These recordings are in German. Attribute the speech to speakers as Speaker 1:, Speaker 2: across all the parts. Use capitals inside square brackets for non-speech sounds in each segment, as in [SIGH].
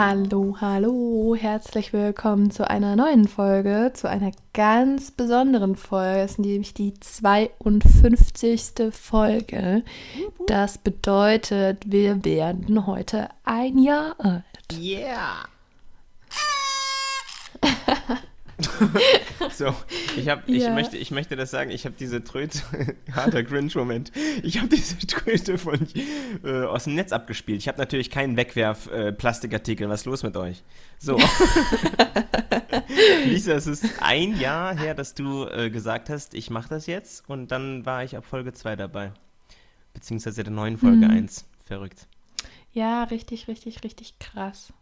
Speaker 1: Hallo, hallo, herzlich willkommen zu einer neuen Folge, zu einer ganz besonderen Folge. Es ist nämlich die 52. Folge. Das bedeutet, wir werden heute ein Jahr alt.
Speaker 2: Yeah! [LAUGHS] so, ich habe, ich
Speaker 1: Ja.
Speaker 2: möchte, ich möchte das sagen. Ich habe diese Tröte, [LAUGHS] harter Cringe-Moment. Ich habe diese Tröte von äh, aus dem Netz abgespielt. Ich habe natürlich keinen Wegwerf-Plastikartikel. Was ist los mit euch? So, [LAUGHS] Lisa, es ist ein Jahr her, dass du äh, gesagt hast, ich mache das jetzt. Und dann war ich ab Folge 2 dabei, beziehungsweise der neuen Folge
Speaker 1: Mhm.
Speaker 2: 1. Verrückt.
Speaker 1: Ja, richtig, richtig, richtig krass.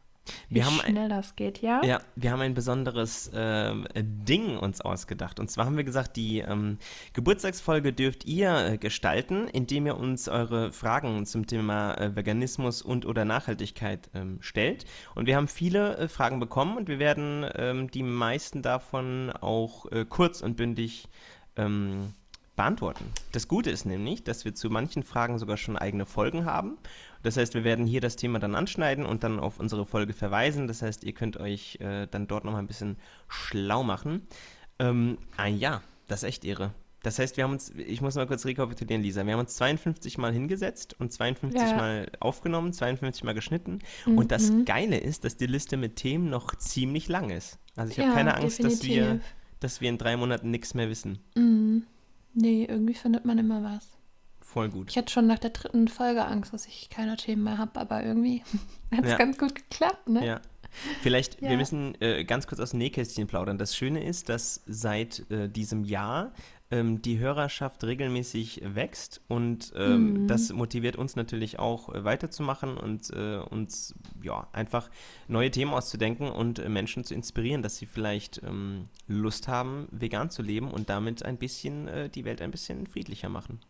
Speaker 1: Wie
Speaker 2: Wir haben ein-
Speaker 1: schnell das geht, ja?
Speaker 2: Ja, wir haben ein besonderes ähm, Ding uns ausgedacht. Und zwar haben wir gesagt, die ähm, Geburtstagsfolge dürft ihr äh, gestalten, indem ihr uns eure Fragen zum Thema äh, Veganismus und oder Nachhaltigkeit ähm, stellt. Und wir haben viele äh, Fragen bekommen und wir werden ähm, die meisten davon auch äh, kurz und bündig ähm, beantworten. Das Gute ist nämlich, dass wir zu manchen Fragen sogar schon eigene Folgen haben. Das heißt, wir werden hier das Thema dann anschneiden und dann auf unsere Folge verweisen. Das heißt, ihr könnt euch äh, dann dort nochmal ein bisschen schlau machen. Ähm, ein Jahr, das ist echt irre. Das heißt, wir haben uns, ich muss mal kurz rekapitulieren, Lisa, wir haben uns 52 Mal hingesetzt und 52
Speaker 1: Ja.
Speaker 2: Mal aufgenommen, 52 Mal geschnitten. Und das
Speaker 1: Mhm.
Speaker 2: Geile ist, dass die Liste mit Themen noch ziemlich lang ist. Also ich habe
Speaker 1: Ja,
Speaker 2: keine Angst, dass wir, dass wir in drei Monaten nichts mehr wissen.
Speaker 1: Mhm. Nee, irgendwie findet man immer was.
Speaker 2: Voll gut.
Speaker 1: Ich hatte schon nach der dritten Folge Angst, dass ich keine Themen mehr habe, aber irgendwie [LAUGHS] hat es
Speaker 2: Ja.
Speaker 1: ganz gut geklappt, ne?
Speaker 2: Ja. Vielleicht,
Speaker 1: Ja.
Speaker 2: wir müssen äh, ganz kurz aus dem Nähkästchen plaudern. Das Schöne ist, dass seit äh, diesem Jahr ähm, die Hörerschaft regelmäßig wächst und ähm,
Speaker 1: Mhm.
Speaker 2: das motiviert uns natürlich auch äh, weiterzumachen und äh, uns ja einfach neue Themen auszudenken und äh, Menschen zu inspirieren, dass sie vielleicht ähm, Lust haben, vegan zu leben und damit ein bisschen äh, die Welt ein bisschen friedlicher machen.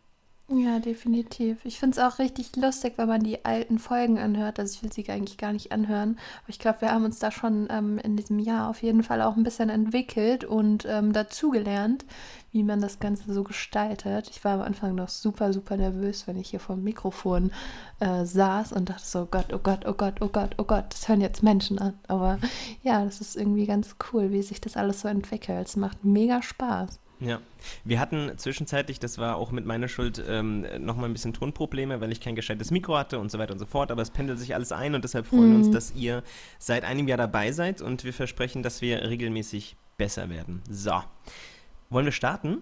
Speaker 1: Ja, definitiv. Ich finde es auch richtig lustig, wenn man die alten Folgen anhört. Also ich will sie eigentlich gar nicht anhören. Aber ich glaube, wir haben uns da schon ähm, in diesem Jahr auf jeden Fall auch ein bisschen entwickelt und ähm, dazugelernt, wie man das Ganze so gestaltet. Ich war am Anfang noch super, super nervös, wenn ich hier vor dem Mikrofon äh, saß und dachte so, Gott, oh Gott, oh Gott, oh Gott, oh Gott, das hören jetzt Menschen an. Aber ja, das ist irgendwie ganz cool, wie sich das alles so entwickelt. Es macht mega Spaß.
Speaker 2: Ja, wir hatten zwischenzeitlich, das war auch mit meiner Schuld, ähm, nochmal ein bisschen Tonprobleme, weil ich kein gescheites Mikro hatte und so weiter und so fort, aber es pendelt sich alles ein und deshalb freuen wir uns,
Speaker 1: Mhm.
Speaker 2: dass ihr seit einem Jahr dabei seid und wir versprechen, dass wir regelmäßig besser werden. So, wollen wir starten?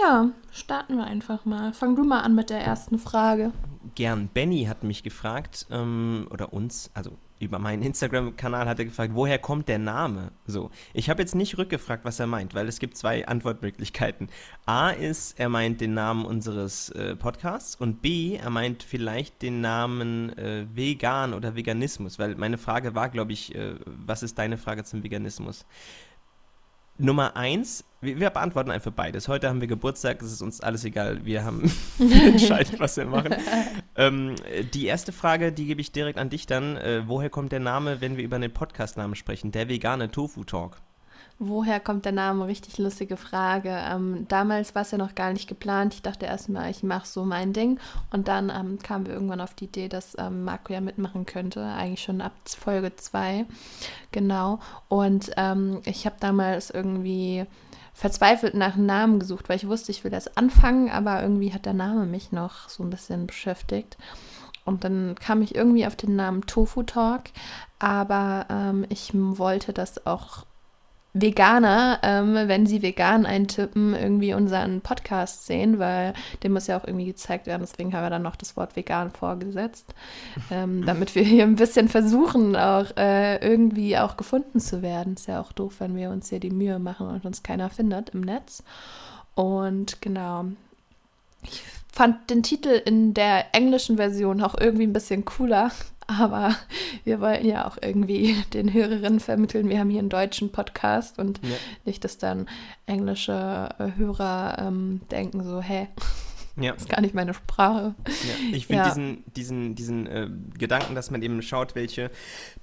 Speaker 1: Ja, starten wir einfach mal. Fang du mal an mit der ersten Frage.
Speaker 2: Gern. Benny hat mich gefragt, ähm, oder uns, also über meinen Instagram-Kanal hat er gefragt, woher kommt der Name? So, ich habe jetzt nicht rückgefragt, was er meint, weil es gibt zwei Antwortmöglichkeiten. A ist, er meint den Namen unseres äh, Podcasts und B, er meint vielleicht den Namen äh, Vegan oder Veganismus, weil meine Frage war, glaube ich, äh, was ist deine Frage zum Veganismus? Nummer eins, wir, wir beantworten einfach beides. Heute haben wir Geburtstag, es ist uns alles egal. Wir haben wir [LAUGHS] [LAUGHS] entscheiden, was wir machen. Ähm, die erste Frage, die gebe ich direkt an dich dann. Äh, woher kommt der Name, wenn wir über den Podcast-Namen sprechen? Der vegane Tofu Talk.
Speaker 1: Woher kommt der Name? Richtig lustige Frage. Ähm, damals war es ja noch gar nicht geplant. Ich dachte erstmal, ich mache so mein Ding. Und dann ähm, kamen wir irgendwann auf die Idee, dass ähm, Marco ja mitmachen könnte. Eigentlich schon ab Folge 2. Genau. Und ähm, ich habe damals irgendwie verzweifelt nach einem Namen gesucht, weil ich wusste, ich will das anfangen, aber irgendwie hat der Name mich noch so ein bisschen beschäftigt. Und dann kam ich irgendwie auf den Namen Tofu Talk, aber ähm, ich wollte das auch Veganer, ähm, wenn sie vegan eintippen, irgendwie unseren Podcast sehen, weil dem muss ja auch irgendwie gezeigt werden. Deswegen haben wir dann noch das Wort vegan vorgesetzt, ähm, [LAUGHS] damit wir hier ein bisschen versuchen, auch äh, irgendwie auch gefunden zu werden. Ist ja auch doof, wenn wir uns hier die Mühe machen und uns keiner findet im Netz. Und genau. Ich fand den Titel in der englischen Version auch irgendwie ein bisschen cooler. Aber wir wollten ja auch irgendwie [LAUGHS] den Hörerinnen vermitteln, wir haben hier einen deutschen Podcast und
Speaker 2: Ja.
Speaker 1: nicht, dass dann englische äh, Hörer ähm, denken so, hä, [LAUGHS]
Speaker 2: Ja.
Speaker 1: das ist gar nicht meine Sprache.
Speaker 2: Ja, ich finde
Speaker 1: Ja.
Speaker 2: diesen, diesen, diesen äh, Gedanken, dass man eben schaut, welche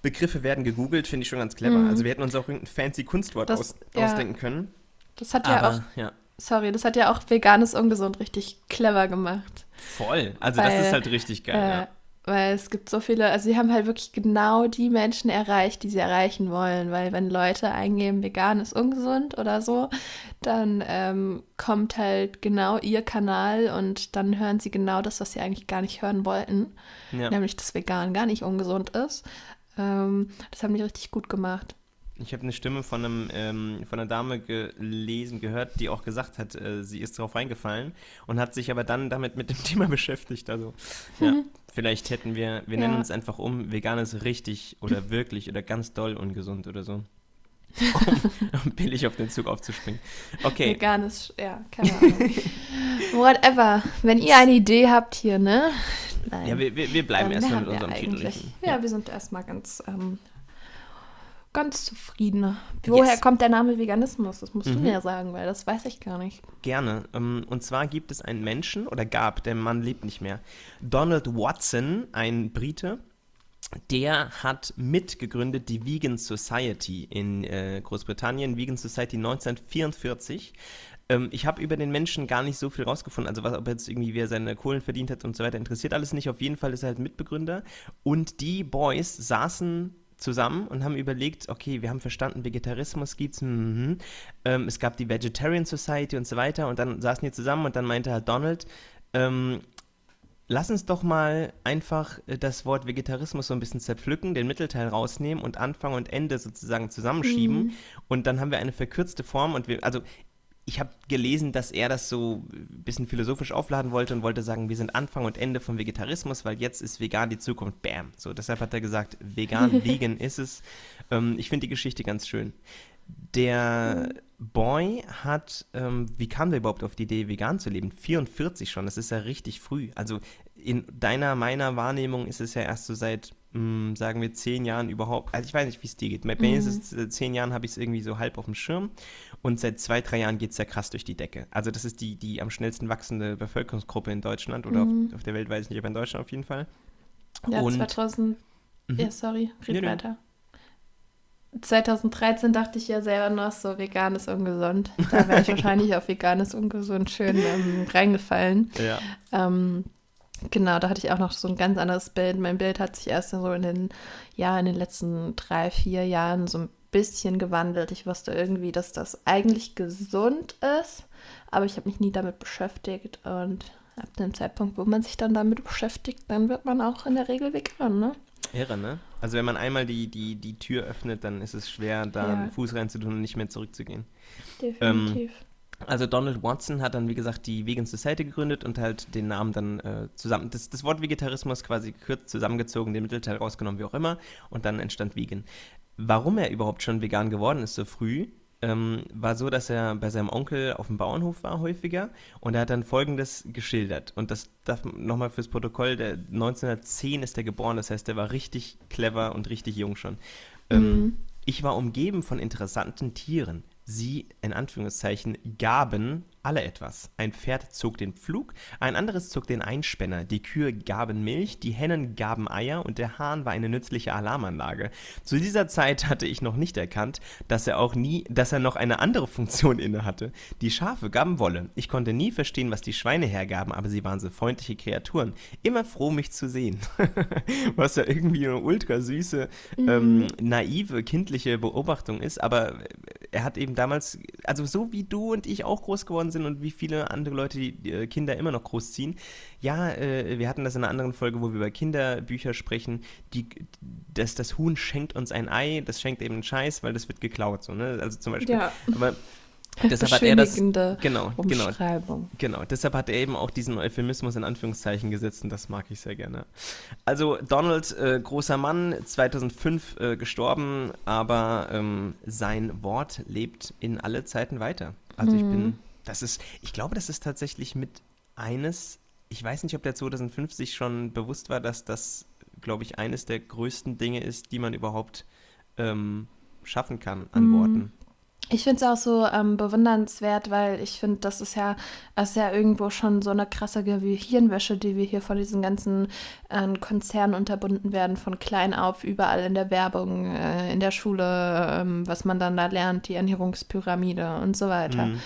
Speaker 2: Begriffe werden gegoogelt, finde ich schon ganz clever.
Speaker 1: Mhm.
Speaker 2: Also wir hätten uns auch irgendein fancy Kunstwort
Speaker 1: Das-
Speaker 2: aus, ausdenken können.
Speaker 1: Das hat ja auch,
Speaker 2: Aber ja,
Speaker 1: sorry, das hat ja auch veganes Ungesund richtig clever gemacht.
Speaker 2: voll. Also das
Speaker 1: Weil,
Speaker 2: ist halt richtig geil.
Speaker 1: Äh,
Speaker 2: ja.
Speaker 1: Weil es gibt so viele, also sie haben halt wirklich genau die Menschen erreicht, die sie erreichen wollen. Weil wenn Leute eingeben, vegan ist ungesund oder so, dann ähm, kommt halt genau ihr Kanal und dann hören sie genau das, was sie eigentlich gar nicht hören wollten. Ja. Nämlich, dass vegan gar nicht ungesund ist. Ähm, das haben die richtig gut gemacht.
Speaker 2: Ich habe eine Stimme von, einem, ähm, von einer Dame gelesen, gehört, die auch gesagt hat, äh, sie ist drauf reingefallen und hat sich aber dann damit mit dem [LAUGHS] Thema beschäftigt. Also, ja, mhm. vielleicht hätten wir, wir ja. nennen uns einfach um, vegan ist richtig oder [LAUGHS] wirklich oder ganz doll ungesund oder so. [LAUGHS] um, um billig auf den Zug aufzuspringen. Okay.
Speaker 1: Vegan ist, ja, keine Ahnung. Whatever. Wenn ihr eine Idee habt hier, ne?
Speaker 2: Nein. Ja, wir, wir bleiben erstmal mit unserem Titel.
Speaker 1: Ja, wir sind erstmal ganz ähm, ganz zufrieden. Woher yes. kommt der Name Veganismus? Das musst mhm. du mir sagen, weil das weiß ich gar nicht.
Speaker 2: Gerne. Ähm, und zwar gibt es einen Menschen, oder gab, der Mann lebt nicht mehr, Donald Watson, ein Brite, der hat mitgegründet die Vegan Society in äh, Großbritannien, Vegan Society 1944. Ähm, ich habe über den Menschen gar nicht so viel rausgefunden, also was, ob er jetzt irgendwie wer seine Kohlen verdient hat und so weiter, interessiert alles nicht. Auf jeden Fall ist er halt Mitbegründer. Und die Boys saßen zusammen und haben überlegt, okay, wir haben verstanden, Vegetarismus gibt's, mhm. ähm, es gab die Vegetarian Society und so weiter und dann saßen die zusammen und dann meinte halt Donald, ähm, lass uns doch mal einfach äh, das Wort Vegetarismus so ein bisschen zerpflücken, den Mittelteil rausnehmen und Anfang und Ende sozusagen zusammenschieben. Mhm. Und dann haben wir eine verkürzte Form und wir, also ich habe gelesen, dass er das so ein bisschen philosophisch aufladen wollte und wollte sagen, wir sind Anfang und Ende vom Vegetarismus, weil jetzt ist vegan die Zukunft. Bam. So, deshalb hat er gesagt, vegan, [LAUGHS] vegan ist es. Ähm, ich finde die Geschichte ganz schön. Der Boy hat, ähm, wie kam der überhaupt auf die Idee, vegan zu leben? 44 schon, das ist ja richtig früh. Also in deiner, meiner Wahrnehmung ist es ja erst so seit, mh, hm, sagen wir, zehn Jahren überhaupt, also ich weiß nicht, wie es dir geht. Bei mir ist es, mhm. zehn Jahren habe ich es irgendwie so halb auf dem Schirm und seit zwei, drei Jahren geht es ja krass durch die Decke. Also das ist die, die am schnellsten wachsende Bevölkerungsgruppe in Deutschland oder mhm. auf, auf, der Welt, weiß ich nicht, aber in Deutschland auf jeden Fall.
Speaker 1: Ja, und, 2000, mhm. ja, sorry, red nee, weiter. 2013 dachte ich ja selber noch so, vegan ist ungesund. Da wäre ich [LAUGHS] wahrscheinlich auf vegan ist ungesund schön ähm, reingefallen. Ja. Ähm, genau, da hatte ich auch noch so ein ganz anderes Bild. Mein Bild hat sich erst so in den, ja, in den letzten drei, vier Jahren so ein bisschen gewandelt. Ich wusste irgendwie, dass das eigentlich gesund ist, aber ich habe mich nie damit beschäftigt und ab dem Zeitpunkt, wo man sich dann damit beschäftigt, dann wird man auch in der Regel vegan, ne?
Speaker 2: Irre, ne? Also wenn man einmal die, die, die Tür öffnet, dann ist es schwer, da ja. einen Fuß reinzutun und nicht mehr zurückzugehen. Definitiv. Ähm, also Donald Watson hat dann, wie gesagt, die Vegan Society gegründet und halt den Namen dann äh, zusammen, das, das Wort Vegetarismus quasi kurz zusammengezogen, den Mittelteil rausgenommen, wie auch immer, und dann entstand Vegan. Warum er überhaupt schon vegan geworden ist so früh, ähm, war so, dass er bei seinem Onkel auf dem Bauernhof war häufiger und er hat dann Folgendes geschildert. Und das darf nochmal fürs Protokoll, der 1910 ist er geboren, das heißt, er war richtig clever und richtig jung schon. Ähm, mhm. Ich war umgeben von interessanten Tieren. Sie, in Anführungszeichen, gaben alle etwas. Ein Pferd zog den Pflug, ein anderes zog den Einspänner, die Kühe gaben Milch, die Hennen gaben Eier und der Hahn war eine nützliche Alarmanlage. Zu dieser Zeit hatte ich noch nicht erkannt, dass er auch nie, dass er noch eine andere Funktion innehatte. Die Schafe gaben Wolle. Ich konnte nie verstehen, was die Schweine hergaben, aber sie waren so freundliche Kreaturen. Immer froh, mich zu sehen. [LAUGHS] was ja irgendwie eine ultra süße, mhm. ähm, naive, kindliche Beobachtung ist, aber er hat eben damals, also so wie du und ich auch groß geworden sind und wie viele andere Leute die äh, Kinder immer noch großziehen. Ja, äh, wir hatten das in einer anderen Folge, wo wir über Kinderbücher sprechen. Die, das, das Huhn schenkt uns ein Ei, das schenkt eben einen Scheiß, weil das wird geklaut. So, ne? Also zum Beispiel. Ja. Aber Deshalb hat er das genau, genau, genau. Deshalb hat er eben auch diesen Euphemismus in Anführungszeichen gesetzt und das mag ich sehr gerne. Also Donald, äh, großer Mann, 2005 äh, gestorben, aber ähm, sein Wort lebt in alle Zeiten weiter. Also mhm. ich bin das ist, ich glaube, das ist tatsächlich mit eines, ich weiß nicht, ob der 2050 schon bewusst war, dass das, glaube ich, eines der größten Dinge ist, die man überhaupt ähm, schaffen kann an mhm. Worten.
Speaker 1: Ich finde es auch so ähm, bewundernswert, weil ich finde, das ist ja, das ist ja irgendwo schon so eine krasse Gehirnwäsche, die wir hier von diesen ganzen äh, Konzernen unterbunden werden, von klein auf, überall in der Werbung, äh, in der Schule, ähm, was man dann da lernt, die Ernährungspyramide und so weiter. Mhm.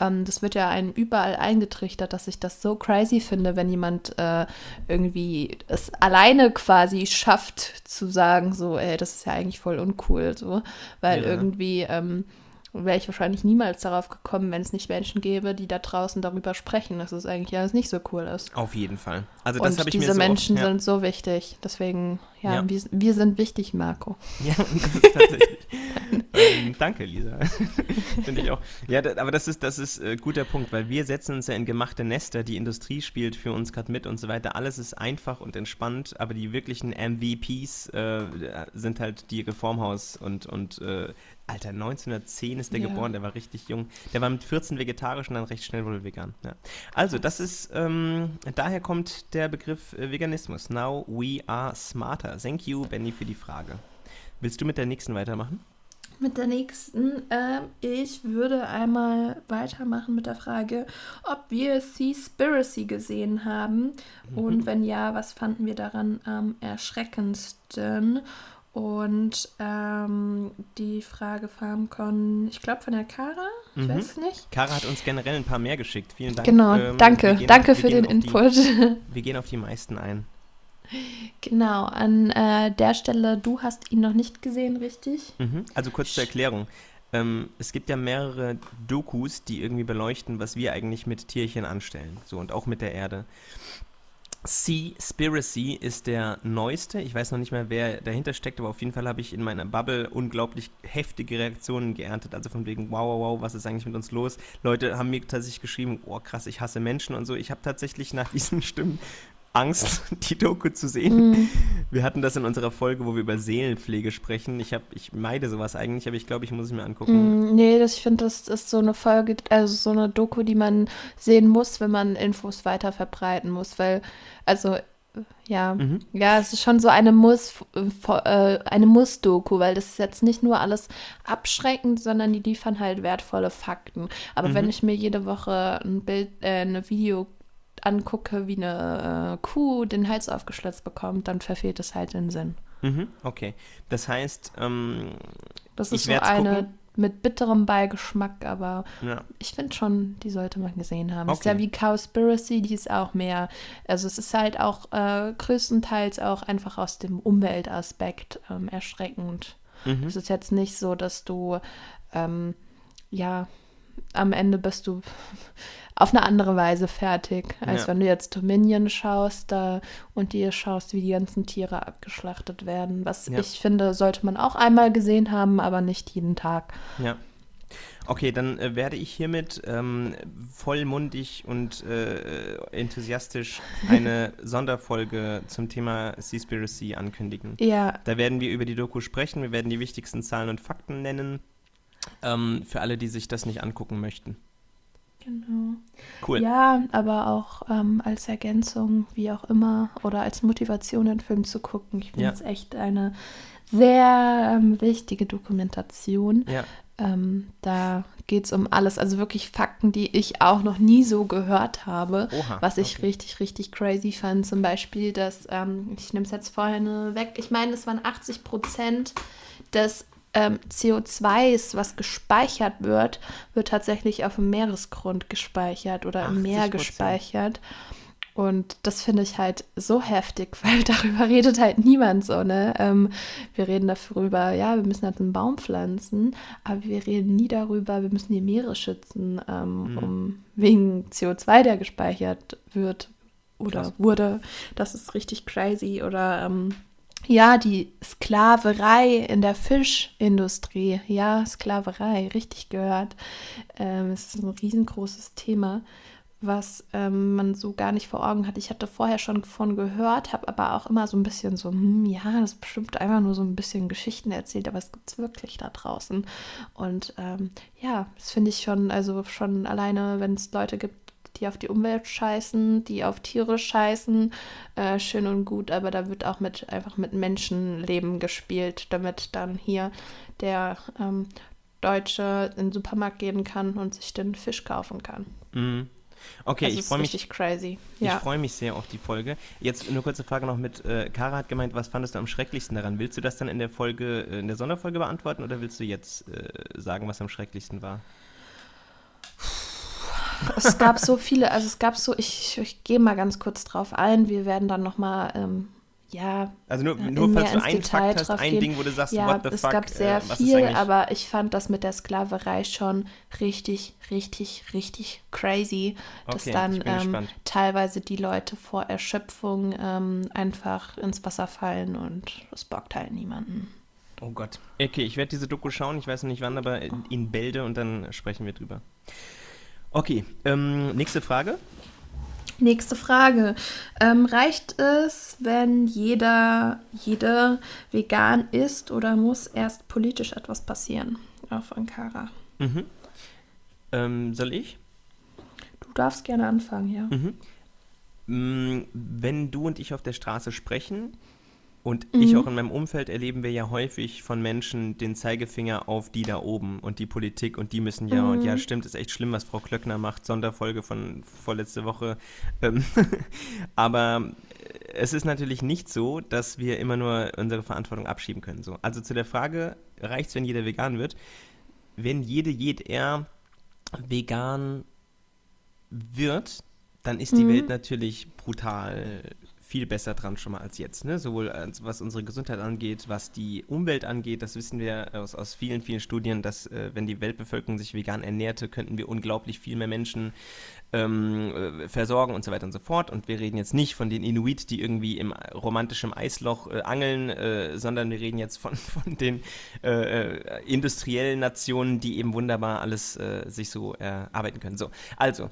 Speaker 1: Ähm, das wird ja einem überall eingetrichtert, dass ich das so crazy finde, wenn jemand äh, irgendwie es alleine quasi schafft zu sagen, so, ey, das ist ja eigentlich voll uncool, so, weil ja. irgendwie ähm, wäre ich wahrscheinlich niemals darauf gekommen, wenn es nicht Menschen gäbe, die da draußen darüber sprechen, dass es eigentlich alles nicht so cool ist.
Speaker 2: Auf jeden Fall. Also das
Speaker 1: Und ich diese mir so Menschen oft, ja. sind so wichtig. Deswegen, ja, ja. Wir, wir, sind wichtig, Marco. Ja, [LAUGHS]
Speaker 2: tatsächlich. [LAUGHS] ähm, danke, Lisa. [LAUGHS] Finde ich auch. Ja, aber das ist, das ist äh, guter Punkt, weil wir setzen uns ja in gemachte Nester, die Industrie spielt für uns gerade mit und so weiter. Alles ist einfach und entspannt, aber die wirklichen MVPs äh, sind halt die Reformhaus und, und äh, Alter, 1910 ist der ja. geboren, der war richtig jung. Der war mit 14 vegetarisch und dann recht schnell wohl vegan. Ja. Also, das ist, ähm, daher kommt der Begriff äh, Veganismus. Now we are smarter. Thank you, Benny, für die Frage. Willst du mit der nächsten weitermachen?
Speaker 1: Mit der nächsten, äh, ich würde einmal weitermachen mit der Frage, ob wir Seaspiracy gesehen haben mhm. und wenn ja, was fanden wir daran am erschreckendsten? Und ähm, die Frage von, ich glaube von der Kara, ich mhm. weiß nicht.
Speaker 2: Kara hat uns generell ein paar mehr geschickt. Vielen Dank.
Speaker 1: Genau, ähm, danke, gehen, danke für den Input.
Speaker 2: Die, [LAUGHS] wir gehen auf die meisten ein.
Speaker 1: Genau, an äh, der Stelle, du hast ihn noch nicht gesehen, richtig?
Speaker 2: Mhm. Also kurz zur Erklärung. Ähm, es gibt ja mehrere Dokus, die irgendwie beleuchten, was wir eigentlich mit Tierchen anstellen. So und auch mit der Erde. Seaspiracy ist der neueste. Ich weiß noch nicht mehr, wer dahinter steckt, aber auf jeden Fall habe ich in meiner Bubble unglaublich heftige Reaktionen geerntet. Also von wegen, wow, wow, wow, was ist eigentlich mit uns los? Leute haben mir tatsächlich geschrieben, oh krass, ich hasse Menschen und so. Ich habe tatsächlich nach diesen [LAUGHS] Stimmen Angst, [LAUGHS] die Doku zu sehen. Mm. Wir hatten das in unserer Folge, wo wir über Seelenpflege sprechen. Ich, hab, ich meide sowas eigentlich, aber ich glaube, ich muss es mir angucken.
Speaker 1: Mm, nee, das, ich finde, das ist so eine Folge, also so eine Doku, die man sehen muss, wenn man Infos weiter verbreiten muss. Weil, also, ja, mhm. ja, es ist schon so eine Muss, äh, eine Muss-Doku, weil das ist jetzt nicht nur alles abschreckend, sondern die liefern halt wertvolle Fakten. Aber mhm. wenn ich mir jede Woche ein Bild, äh, eine Video angucke, wie eine äh, Kuh den Hals aufgeschlitzt bekommt, dann verfehlt es halt den Sinn.
Speaker 2: Mhm, okay. Das heißt, ähm,
Speaker 1: das ist so eine gucken. mit bitterem Beigeschmack, aber ja. ich finde schon, die sollte man gesehen haben. Okay. ist ja wie Cowspiracy, die ist auch mehr, also es ist halt auch äh, größtenteils auch einfach aus dem Umweltaspekt ähm, erschreckend. Mhm. Es ist jetzt nicht so, dass du ähm, ja am Ende bist du auf eine andere Weise fertig, als ja. wenn du jetzt Dominion schaust da, und dir schaust, wie die ganzen Tiere abgeschlachtet werden. Was ja. ich finde, sollte man auch einmal gesehen haben, aber nicht jeden Tag.
Speaker 2: Ja. Okay, dann äh, werde ich hiermit ähm, vollmundig und äh, enthusiastisch eine [LAUGHS] Sonderfolge zum Thema Seaspiracy ankündigen.
Speaker 1: Ja.
Speaker 2: Da werden wir über die Doku sprechen, wir werden die wichtigsten Zahlen und Fakten nennen, ähm, für alle, die sich das nicht angucken möchten.
Speaker 1: Genau.
Speaker 2: Cool.
Speaker 1: Ja, aber auch ähm, als Ergänzung, wie auch immer, oder als Motivation, den Film zu gucken. Ich finde es ja. echt eine sehr ähm, wichtige Dokumentation.
Speaker 2: Ja.
Speaker 1: Ähm, da geht es um alles, also wirklich Fakten, die ich auch noch nie so gehört habe, Oha, was ich okay. richtig, richtig crazy fand. Zum Beispiel, dass, ähm, ich nehme es jetzt vorher weg, ich meine, es waren 80 Prozent des ähm, CO2, was gespeichert wird, wird tatsächlich auf dem Meeresgrund gespeichert oder im Meer gespeichert. Und das finde ich halt so heftig, [LAUGHS] weil darüber redet halt niemand so, ne? Ähm, wir reden darüber, ja, wir müssen halt einen Baum pflanzen, aber wir reden nie darüber, wir müssen die Meere schützen, ähm, mhm. um, wegen CO2, der gespeichert wird oder Krass. wurde. Das ist richtig crazy. Oder ähm, ja, die Sklaverei in der Fischindustrie. Ja, Sklaverei, richtig gehört. Ähm, es ist ein riesengroßes Thema, was ähm, man so gar nicht vor Augen hat. Ich hatte vorher schon von gehört, habe aber auch immer so ein bisschen so, hm, ja, das ist bestimmt einfach nur so ein bisschen Geschichten erzählt, aber es gibt es wirklich da draußen. Und ähm, ja, das finde ich schon, also schon alleine, wenn es Leute gibt, die auf die Umwelt scheißen, die auf Tiere scheißen, äh, schön und gut, aber da wird auch mit einfach mit Menschenleben gespielt, damit dann hier der ähm, Deutsche in den Supermarkt gehen kann und sich den Fisch kaufen kann.
Speaker 2: Mhm. Okay,
Speaker 1: also
Speaker 2: ich freue mich.
Speaker 1: crazy.
Speaker 2: Ich
Speaker 1: Ja.
Speaker 2: freue mich sehr auf die Folge. Jetzt eine kurze Frage noch mit. Äh, Kara hat gemeint, was fandest du am schrecklichsten daran? Willst du das dann in der Folge, äh, in der Sonderfolge beantworten oder willst du jetzt äh, sagen, was am schrecklichsten war?
Speaker 1: Es gab so viele, also es gab so, ich, ich gehe mal ganz kurz drauf ein. Wir werden dann nochmal, ähm, ja,
Speaker 2: Also nur, nur falls du einen
Speaker 1: Detail
Speaker 2: Fakt hast, ein
Speaker 1: gehen.
Speaker 2: Ding, wo du sagst,
Speaker 1: ja,
Speaker 2: what the
Speaker 1: es
Speaker 2: fuck,
Speaker 1: gab sehr
Speaker 2: äh, was ist
Speaker 1: viel, aber ich fand das mit der Sklaverei schon richtig, richtig, richtig crazy, dass
Speaker 2: Okay,
Speaker 1: dann ähm, teilweise die Leute vor Erschöpfung ähm, einfach ins Wasser fallen und es bockt halt niemanden.
Speaker 2: Oh Gott. Okay, ich werde diese Doku schauen, ich weiß noch nicht wann, aber in Bälde und dann sprechen wir drüber. Okay, ähm, nächste Frage.
Speaker 1: Nächste Frage. Ähm, reicht es, wenn jeder, jede vegan ist oder muss erst politisch etwas passieren? Auch von Kara.
Speaker 2: Mhm. Ähm, soll ich?
Speaker 1: Du darfst gerne anfangen, ja.
Speaker 2: Mhm. Mm, Wenn du und ich auf der Straße sprechen und
Speaker 1: Mhm.
Speaker 2: ich auch in meinem Umfeld erleben wir ja häufig von Menschen den Zeigefinger auf die da oben und die Politik und die müssen ja und ja
Speaker 1: Mhm.
Speaker 2: stimmt, ist echt schlimm, was Frau Klöckner macht, Sonderfolge von vorletzte Woche. Ähm, [LAUGHS] Aber äh, es ist natürlich nicht so, dass wir immer nur unsere Verantwortung abschieben können. So. Also zu der Frage, reicht es, wenn jeder vegan wird? Wenn jede, jeder vegan wird, dann ist die
Speaker 1: Mhm.
Speaker 2: Welt natürlich brutal viel besser dran schon mal als jetzt. Ne? Sowohl als, was unsere Gesundheit angeht, was die Umwelt angeht. Das wissen wir aus, aus vielen, vielen Studien, dass äh, wenn die Weltbevölkerung sich vegan ernährte, könnten wir unglaublich viel mehr Menschen ähm, äh, versorgen und so weiter und so fort. Und wir reden jetzt nicht von den Inuit, die irgendwie im romantischen Eisloch äh, angeln, äh, sondern wir reden jetzt von, [LAUGHS] von den äh, äh, industriellen Nationen, die eben wunderbar alles sich so erarbeiten können. So, also,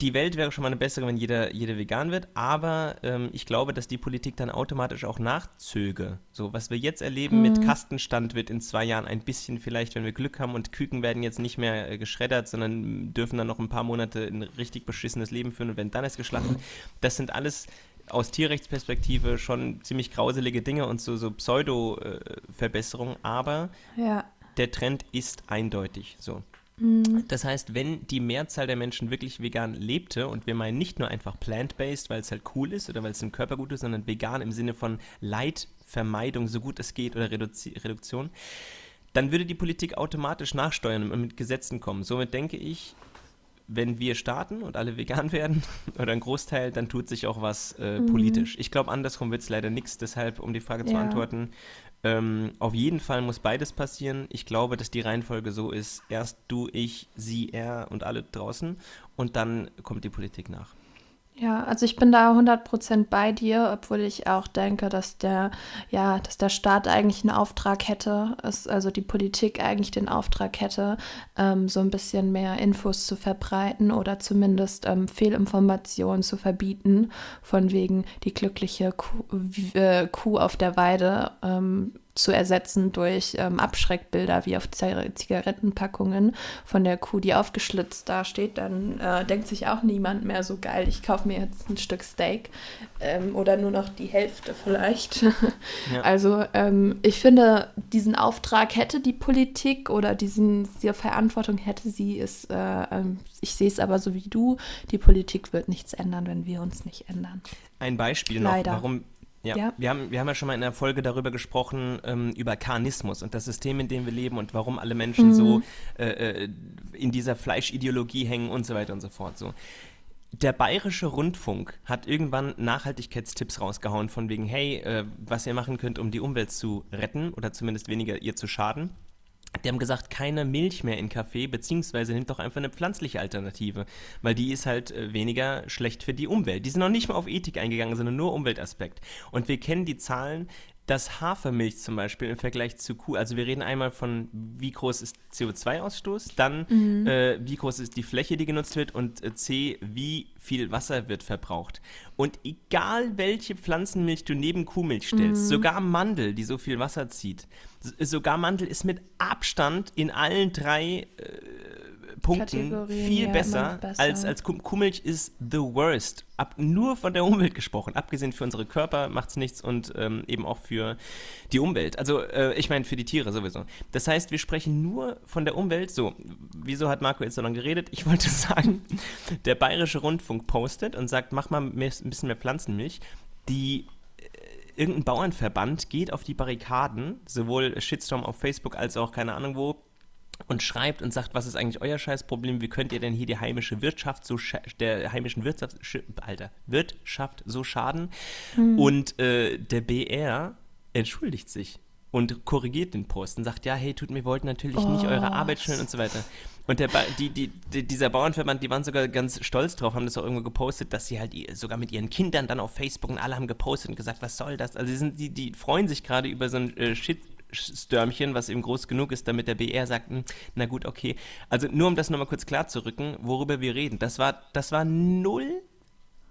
Speaker 2: die Welt wäre schon mal eine bessere, wenn jeder, jeder vegan wird, aber ähm, ich glaube, dass die Politik dann automatisch auch nachzöge. So, was wir jetzt erleben mit Kastenstand wird in zwei Jahren ein bisschen vielleicht, wenn wir Glück haben und Küken werden jetzt nicht mehr äh, geschreddert, sondern dürfen dann noch ein paar Monate ein richtig beschissenes Leben führen und werden dann erst geschlachtet. Das sind alles aus Tierrechtsperspektive schon ziemlich grauselige Dinge und so, so Pseudo-Verbesserungen, aber
Speaker 1: Ja.
Speaker 2: der Trend ist eindeutig so. Das heißt, wenn die Mehrzahl der Menschen wirklich vegan lebte, und wir meinen nicht nur einfach plant-based, weil es halt cool ist oder weil es dem Körper gut ist, sondern vegan im Sinne von Leidvermeidung, so gut es geht, oder Reduzi Reduktion, dann würde die Politik automatisch nachsteuern und mit Gesetzen kommen. Somit denke ich, wenn wir starten und alle vegan [LAUGHS] werden oder ein Großteil, dann tut sich auch was äh, politisch. Ich glaube, andersrum wird es leider nichts. Deshalb, um die Frage zu
Speaker 1: Ja.
Speaker 2: beantworten, ähm, auf jeden Fall muss beides passieren. Ich glaube, dass die Reihenfolge so ist: erst du, ich, sie, er und alle draußen und dann kommt die Politik nach.
Speaker 1: Ja, also ich bin da 100% bei dir, obwohl ich auch denke, dass der, ja, dass der Staat eigentlich einen Auftrag hätte, also die Politik eigentlich den Auftrag hätte, ähm, so ein bisschen mehr Infos zu verbreiten oder zumindest ähm, Fehlinformationen zu verbieten, von wegen die glückliche Kuh, äh, Kuh auf der Weide ähm, zu ersetzen durch ähm, Abschreckbilder wie auf Zi- Zigarettenpackungen von der Kuh, die aufgeschlitzt da steht, dann äh, denkt sich auch niemand mehr so geil, ich kaufe mir jetzt ein Stück Steak ähm, oder nur noch die Hälfte vielleicht. [LAUGHS]
Speaker 2: Ja.
Speaker 1: Also ähm, ich finde, diesen Auftrag hätte die Politik oder diesen, diese Verantwortung hätte sie. Ist, äh, ähm, ich sehe es aber so wie du, die Politik wird nichts ändern, wenn wir uns nicht ändern.
Speaker 2: Ein Beispiel noch,
Speaker 1: Leider.
Speaker 2: warum. Ja,
Speaker 1: Ja.
Speaker 2: Wir, haben, wir haben ja schon mal in einer Folge darüber gesprochen, ähm, über Karnismus und das System, in dem wir leben und warum alle Menschen so äh, äh, in dieser Fleischideologie hängen und so weiter und so fort. So. Der Bayerische Rundfunk hat irgendwann Nachhaltigkeitstipps rausgehauen, von wegen, hey, äh, was ihr machen könnt, um die Umwelt zu retten oder zumindest weniger ihr zu schaden. Die haben gesagt, keine Milch mehr in Kaffee, beziehungsweise nimmt doch einfach eine pflanzliche Alternative, weil die ist halt äh, weniger schlecht für die Umwelt. Die sind noch nicht mal auf Ethik eingegangen, sondern nur Umweltaspekt. Und wir kennen die Zahlen, dass Hafermilch zum Beispiel im Vergleich zu Kuh, also wir reden einmal von, wie groß ist CO2-Ausstoß, dann äh, wie groß ist die Fläche, die genutzt wird und äh, C, wie viel Wasser wird verbraucht. Und egal welche Pflanzenmilch du neben Kuhmilch stellst, sogar Mandel, die so viel Wasser zieht, sogar Mandel ist mit Abstand in allen drei Punkten
Speaker 1: Kategorien,
Speaker 2: viel
Speaker 1: ja,
Speaker 2: besser,
Speaker 1: besser.
Speaker 2: als, als Kum- Kuhmilch ist the worst. Ab, nur von der Umwelt gesprochen. Abgesehen für unsere Körper macht es nichts und ähm, eben auch für die Umwelt. Also äh, ich meine für die Tiere sowieso. Das heißt, wir sprechen nur von der Umwelt. So, wieso hat Marco jetzt so lange geredet? Ich wollte [LAUGHS] sagen, der Bayerische Rundfunk postet und sagt, mach mal mehr, ein bisschen mehr Pflanzenmilch. Die äh, irgendein Bauernverband geht auf die Barrikaden, sowohl Shitstorm auf Facebook als auch keine Ahnung wo, und schreibt und sagt, was ist eigentlich euer Scheißproblem? Wie könnt ihr denn hier die heimische Wirtschaft so der heimischen Wirtschaft, sch- Alter, Wirtschaft so schaden? Und äh, der BR entschuldigt sich und korrigiert den Post und sagt, ja, hey, tut mir, wir wollten natürlich nicht eure
Speaker 1: Oh.
Speaker 2: Arbeit schön und so weiter. Und der ba die, die, die, dieser Bauernverband, die waren sogar ganz stolz drauf, haben das auch irgendwo gepostet, dass sie halt sogar mit ihren Kindern dann auf Facebook und alle haben gepostet und gesagt, was soll das? Also die, sind, die, die freuen sich gerade über so ein äh, Shitstürmchen, was eben groß genug ist, damit der BR sagt, hm, na gut, okay. Also nur um das nochmal kurz klar zu rücken, worüber wir reden. Das war, das war null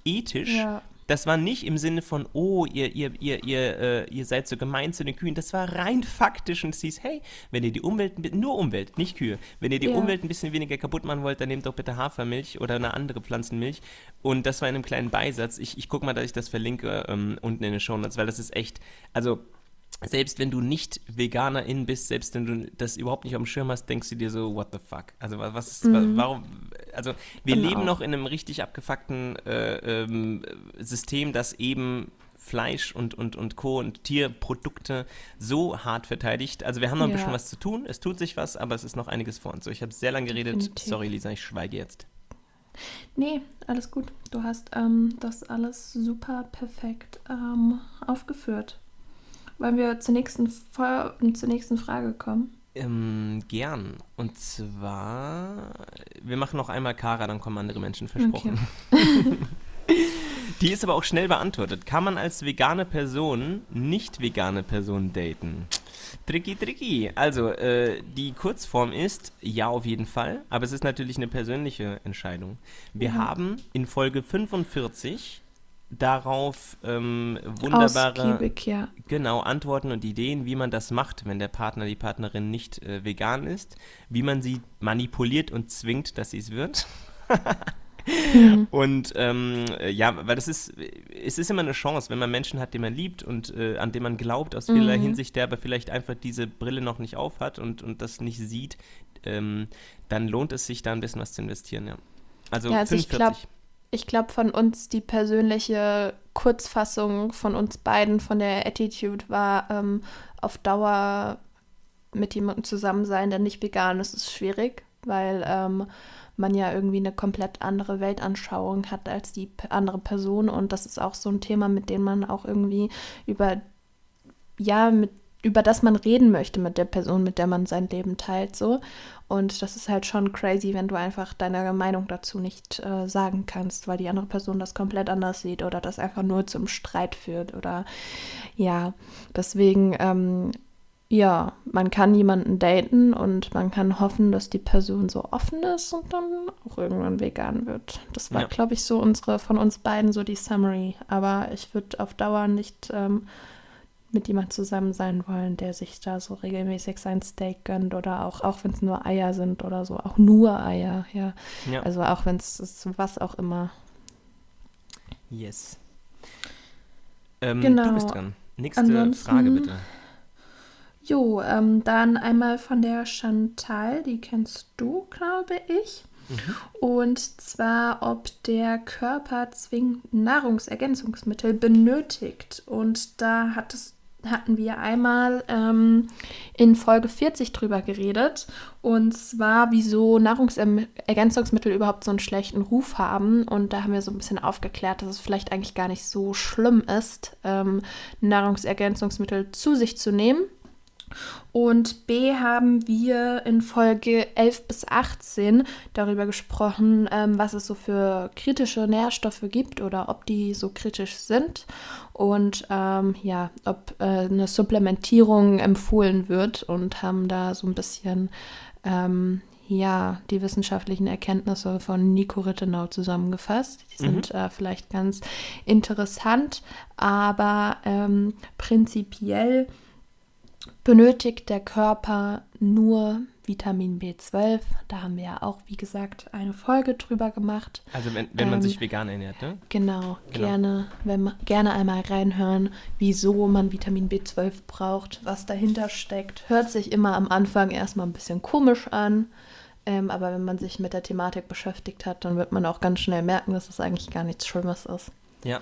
Speaker 2: ethisch.
Speaker 1: Ja.
Speaker 2: Das war nicht im Sinne von, oh, ihr, ihr, ihr, ihr, äh, ihr seid so gemein zu den Kühen. Das war rein faktisch und es hieß, hey, wenn ihr die Umwelt, nur Umwelt, nicht Kühe, wenn ihr die
Speaker 1: Ja.
Speaker 2: Umwelt ein bisschen weniger kaputt machen wollt, dann nehmt doch bitte Hafermilch oder eine andere Pflanzenmilch. Und das war in einem kleinen Beisatz. Ich, ich gucke mal, dass ich das verlinke ähm, unten in den Shownotes, weil das ist echt, also selbst wenn du nicht Veganerin bist, selbst wenn du das überhaupt nicht auf dem Schirm hast, denkst du dir so, what the fuck? Also wa- was ist, wa- warum, also wir
Speaker 1: Genau.
Speaker 2: leben noch in einem richtig abgefuckten äh, ähm, System, das eben Fleisch und, und, und Co. und Tierprodukte so hart verteidigt. Also wir haben noch ein
Speaker 1: Ja.
Speaker 2: bisschen was zu tun, es tut sich was, aber es ist noch einiges vor uns. So, ich habe sehr lange geredet.
Speaker 1: Definitiv.
Speaker 2: Sorry, Lisa, ich schweige jetzt.
Speaker 1: Nee, alles gut. Du hast ähm, das alles super perfekt ähm, aufgeführt. Wollen wir zur nächsten, Fol- zur nächsten Frage kommen?
Speaker 2: Ähm, gern. Und zwar, wir machen noch einmal Kara, dann kommen andere Menschen versprochen. [LAUGHS] Die ist aber auch schnell beantwortet. Kann man als vegane Person nicht vegane Person daten? Tricky, tricky. Also, äh, die Kurzform ist ja auf jeden Fall, aber es ist natürlich eine persönliche Entscheidung. Wir haben in Folge 45 darauf ähm, wunderbare
Speaker 1: Ausgiebig, ja.
Speaker 2: Genau, Antworten und Ideen, wie man das macht, wenn der Partner, die Partnerin nicht äh, vegan ist, wie man sie manipuliert und zwingt, dass sie es wird. [LAUGHS] Und ähm, äh, ja, weil das ist, es ist immer eine Chance, wenn man Menschen hat, die man liebt und äh, an den man glaubt aus vielerlei
Speaker 1: Mhm.
Speaker 2: Hinsicht, der aber vielleicht einfach diese Brille noch nicht aufhat und, und das nicht sieht, ähm, dann lohnt es sich da ein bisschen was zu investieren, ja. Also,
Speaker 1: Ja, also ich
Speaker 2: 45.
Speaker 1: Ich glaube, von uns die persönliche Kurzfassung von uns beiden, von der Attitude war, ähm, auf Dauer mit jemandem zusammen sein, der nicht vegan ist, ist schwierig, weil ähm, man ja irgendwie eine komplett andere Weltanschauung hat als die andere Person. Und das ist auch so ein Thema, mit dem man auch irgendwie über, ja, mit, über das man reden möchte mit der Person, mit der man sein Leben teilt, so. Und das ist halt schon crazy, wenn du einfach deine Meinung dazu nicht äh, sagen kannst, weil die andere Person das komplett anders sieht oder das einfach nur zum Streit führt oder ja, deswegen, ähm, ja, man kann jemanden daten und man kann hoffen, dass die Person so offen ist und dann auch irgendwann vegan wird. Das war,
Speaker 2: Ja.
Speaker 1: glaube ich, so unsere, von uns beiden so die Summary. Aber ich würde auf Dauer nicht ähm, mit jemand zusammen sein wollen, der sich da so regelmäßig sein Steak gönnt oder auch, auch wenn es nur Eier sind oder so, auch nur Eier, ja.
Speaker 2: Ja.
Speaker 1: Also auch wenn es was auch immer.
Speaker 2: Yes. Ähm,
Speaker 1: Genau.
Speaker 2: Du bist dran. Nächste
Speaker 1: Ansonsten-
Speaker 2: Frage bitte.
Speaker 1: Jo, ähm, dann einmal von der Chantal, die kennst du, glaube ich. Und zwar, ob der Körper zwingend Nahrungsergänzungsmittel benötigt. Und da hat es, hatten wir einmal ähm, in Folge 40 drüber geredet. Und zwar, wieso Nahrungsergänzungsmittel überhaupt so einen schlechten Ruf haben. Und da haben wir so ein bisschen aufgeklärt, dass es vielleicht eigentlich gar nicht so schlimm ist, ähm, Nahrungsergänzungsmittel zu sich zu nehmen. Und B haben wir in Folge 11 bis 18 darüber gesprochen, ähm, was es so für kritische Nährstoffe gibt oder ob die so kritisch sind und ähm, ja, ob äh, eine Supplementierung empfohlen wird und haben da so ein bisschen ähm, ja, die wissenschaftlichen Erkenntnisse von Nico Rittenau zusammengefasst. Die sind äh, vielleicht ganz interessant, aber ähm, prinzipiell benötigt der Körper nur Vitamin B12. Da haben wir ja auch, wie gesagt, eine Folge drüber gemacht.
Speaker 2: Also wenn, wenn man ähm, sich vegan ernährt, ne?
Speaker 1: Genau, genau, gerne, wenn gerne einmal reinhören, wieso man Vitamin B12 braucht, was dahinter steckt. Hört sich immer am Anfang erstmal ein bisschen komisch an. Ähm, aber wenn man sich mit der Thematik beschäftigt hat, dann wird man auch ganz schnell merken, dass es eigentlich gar nichts Schlimmes ist.
Speaker 2: Ja.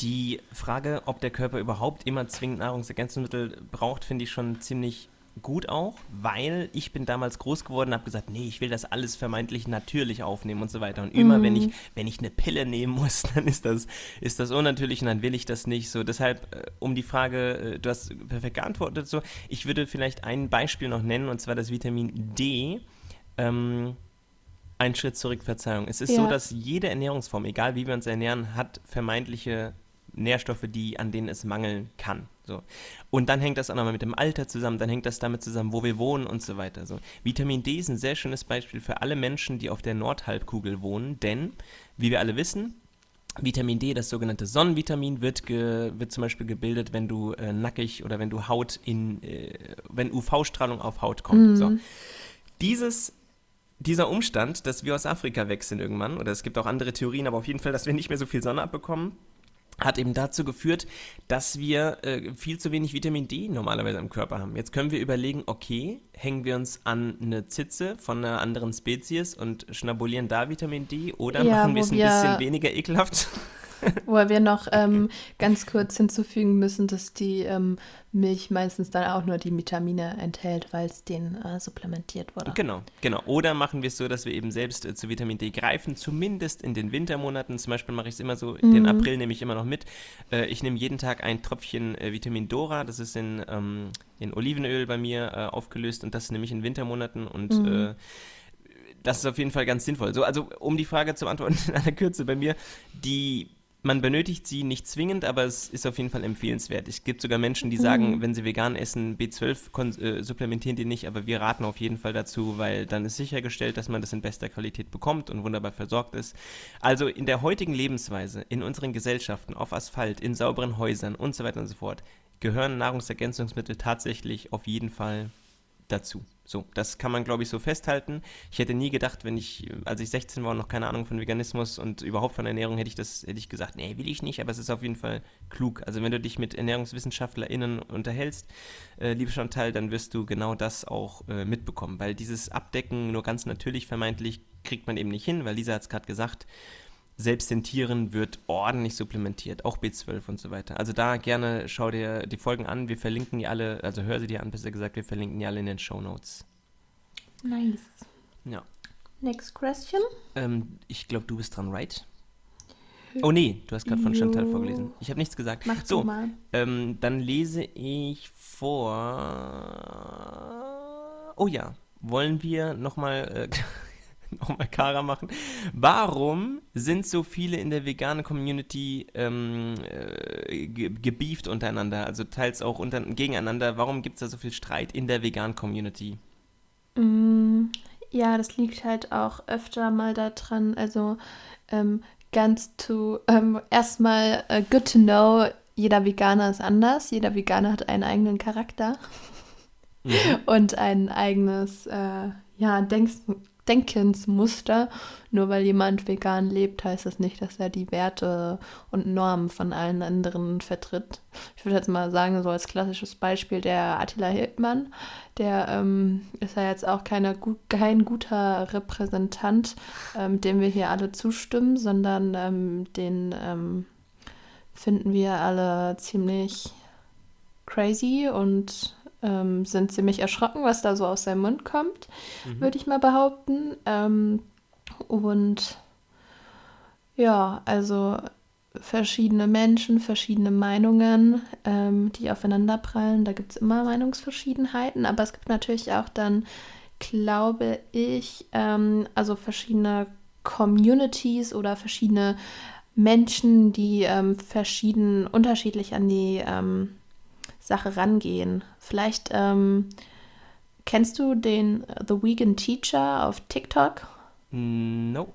Speaker 2: Die Frage, ob der Körper überhaupt immer zwingend Nahrungsergänzungsmittel braucht, finde ich schon ziemlich gut auch, weil ich bin damals groß geworden und habe gesagt, nee, ich will das alles vermeintlich natürlich aufnehmen und so weiter. Und immer, mm. wenn ich mhm. wenn ich eine Pille nehmen muss, [LAUGHS] dann ist das ist das unnatürlich und dann will ich das nicht. So deshalb äh, um die Frage, äh, du hast perfekt geantwortet so. Ich würde vielleicht ein Beispiel noch nennen und zwar das Vitamin D. Ähm, ein Schritt zurück, Verzeihung. Es ist ja. so, dass jede Ernährungsform, egal wie wir uns ernähren, hat vermeintliche Nährstoffe, die, an denen es mangeln kann. So. Und dann hängt das auch nochmal mit dem Alter zusammen, dann hängt das damit zusammen, wo wir wohnen und so weiter. So. Vitamin D ist ein sehr schönes Beispiel für alle Menschen, die auf der Nordhalbkugel wohnen, denn, wie wir alle wissen, Vitamin D, das sogenannte Sonnenvitamin, wird, ge, wird zum Beispiel gebildet, wenn du äh, nackig oder wenn du Haut in, äh, wenn UV-Strahlung auf Haut kommt. Mhm. So. Dieses dieser Umstand, dass wir aus Afrika weg sind irgendwann, oder es gibt auch andere Theorien, aber auf jeden Fall, dass wir nicht mehr so viel Sonne abbekommen, hat eben dazu geführt, dass wir äh, viel zu wenig Vitamin D normalerweise im Körper haben. Jetzt können wir überlegen, okay, hängen wir uns an eine Zitze von einer anderen Spezies und schnabulieren da Vitamin D oder ja, machen wir es ein bisschen weniger ekelhaft? [LAUGHS]
Speaker 1: Wo wir noch ähm, ganz kurz hinzufügen müssen, dass die ähm, Milch meistens dann auch nur die Vitamine enthält, weil es denen äh, supplementiert wurde.
Speaker 2: Genau, genau. Oder machen wir es so, dass wir eben selbst äh, zu Vitamin D greifen, zumindest in den Wintermonaten. Zum Beispiel mache ich es immer so, mhm. den April nehme ich immer noch mit. Äh, ich nehme jeden Tag ein Tröpfchen äh, Vitamin Dora, das ist in, ähm, in Olivenöl bei mir äh, aufgelöst und das nehme ich in Wintermonaten und mhm äh, das ist auf jeden Fall ganz sinnvoll. So, also um die Frage zu beantworten [LAUGHS] in aller Kürze bei mir, die man benötigt sie nicht zwingend, aber es ist auf jeden Fall empfehlenswert. Es gibt sogar Menschen, die sagen, mhm. wenn sie vegan essen, B12 äh, supplementieren die nicht, aber wir raten auf jeden Fall dazu, weil dann ist sichergestellt, dass man das in bester Qualität bekommt und wunderbar versorgt ist. Also in der heutigen Lebensweise, in unseren Gesellschaften, auf Asphalt, in sauberen Häusern und so weiter und so fort, gehören Nahrungsergänzungsmittel tatsächlich auf jeden Fall dazu. So, das kann man, glaube ich, so festhalten. Ich hätte nie gedacht, wenn ich, als ich 16 war und noch keine Ahnung von Veganismus und überhaupt von Ernährung, hätte ich das, hätte ich gesagt, nee, will ich nicht, aber es ist auf jeden Fall klug. Also wenn du dich mit ErnährungswissenschaftlerInnen unterhältst, äh, liebe Chantal, dann wirst du genau das auch äh, mitbekommen, weil dieses Abdecken nur ganz natürlich vermeintlich kriegt man eben nicht hin, weil Lisa hat es gerade gesagt, selbst den Tieren wird ordentlich supplementiert, auch B12 und so weiter. Also da gerne schau dir die Folgen an. Wir verlinken die alle, also hör sie dir an, besser gesagt, wir verlinken die alle in den Show Notes.
Speaker 1: Nice.
Speaker 2: Ja.
Speaker 1: Next question.
Speaker 2: Ähm, ich glaube, du bist dran, right? Oh nee, du hast gerade von Chantal vorgelesen. Ich habe nichts gesagt.
Speaker 1: Mach
Speaker 2: so,
Speaker 1: mal.
Speaker 2: Ähm, dann lese ich vor. Oh ja, wollen wir nochmal äh, [LAUGHS] [LAUGHS] nochmal Kara machen. Warum sind so viele in der veganen Community ähm, äh, gebieft untereinander, also teils auch unter, gegeneinander? Warum gibt es da so viel Streit in der veganen Community?
Speaker 1: Mm, ja, das liegt halt auch öfter mal daran, also ähm, ganz zu, ähm, erstmal uh, good to know, jeder Veganer ist anders, jeder Veganer hat einen eigenen Charakter. Mhm. [LAUGHS] und ein eigenes äh, ja, Denk Denkensmuster. Nur weil jemand vegan lebt, heißt das nicht, dass er die Werte und Normen von allen anderen vertritt. Ich würde jetzt mal sagen, so als klassisches Beispiel der Attila Hildmann, der ähm, ist ja jetzt auch keine, kein guter Repräsentant, ähm, dem wir hier alle zustimmen, sondern ähm, den ähm, finden wir alle ziemlich crazy und ähm, sind ziemlich erschrocken, was da so aus seinem Mund kommt, mhm. würde ich mal behaupten. Ähm, und ja, also verschiedene Menschen, verschiedene Meinungen, ähm, die aufeinanderprallen. Da gibt es immer Meinungsverschiedenheiten, aber es gibt natürlich auch dann, glaube ich, ähm, also verschiedene Communities oder verschiedene Menschen, die ähm, verschieden unterschiedlich an die ähm, Sache rangehen. Vielleicht ähm, kennst du den The Vegan Teacher auf TikTok?
Speaker 2: No.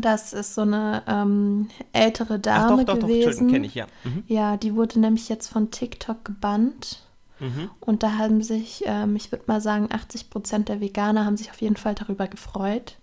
Speaker 1: Das ist so eine ähm, ältere Dame Ach, doch, doch, gewesen. Doch,
Speaker 2: kenne ich, ja. Mhm.
Speaker 1: Ja, die wurde nämlich jetzt von TikTok gebannt. Mhm. Und da haben sich, ähm, ich würde mal sagen, 80 Prozent der Veganer haben sich auf jeden Fall darüber gefreut,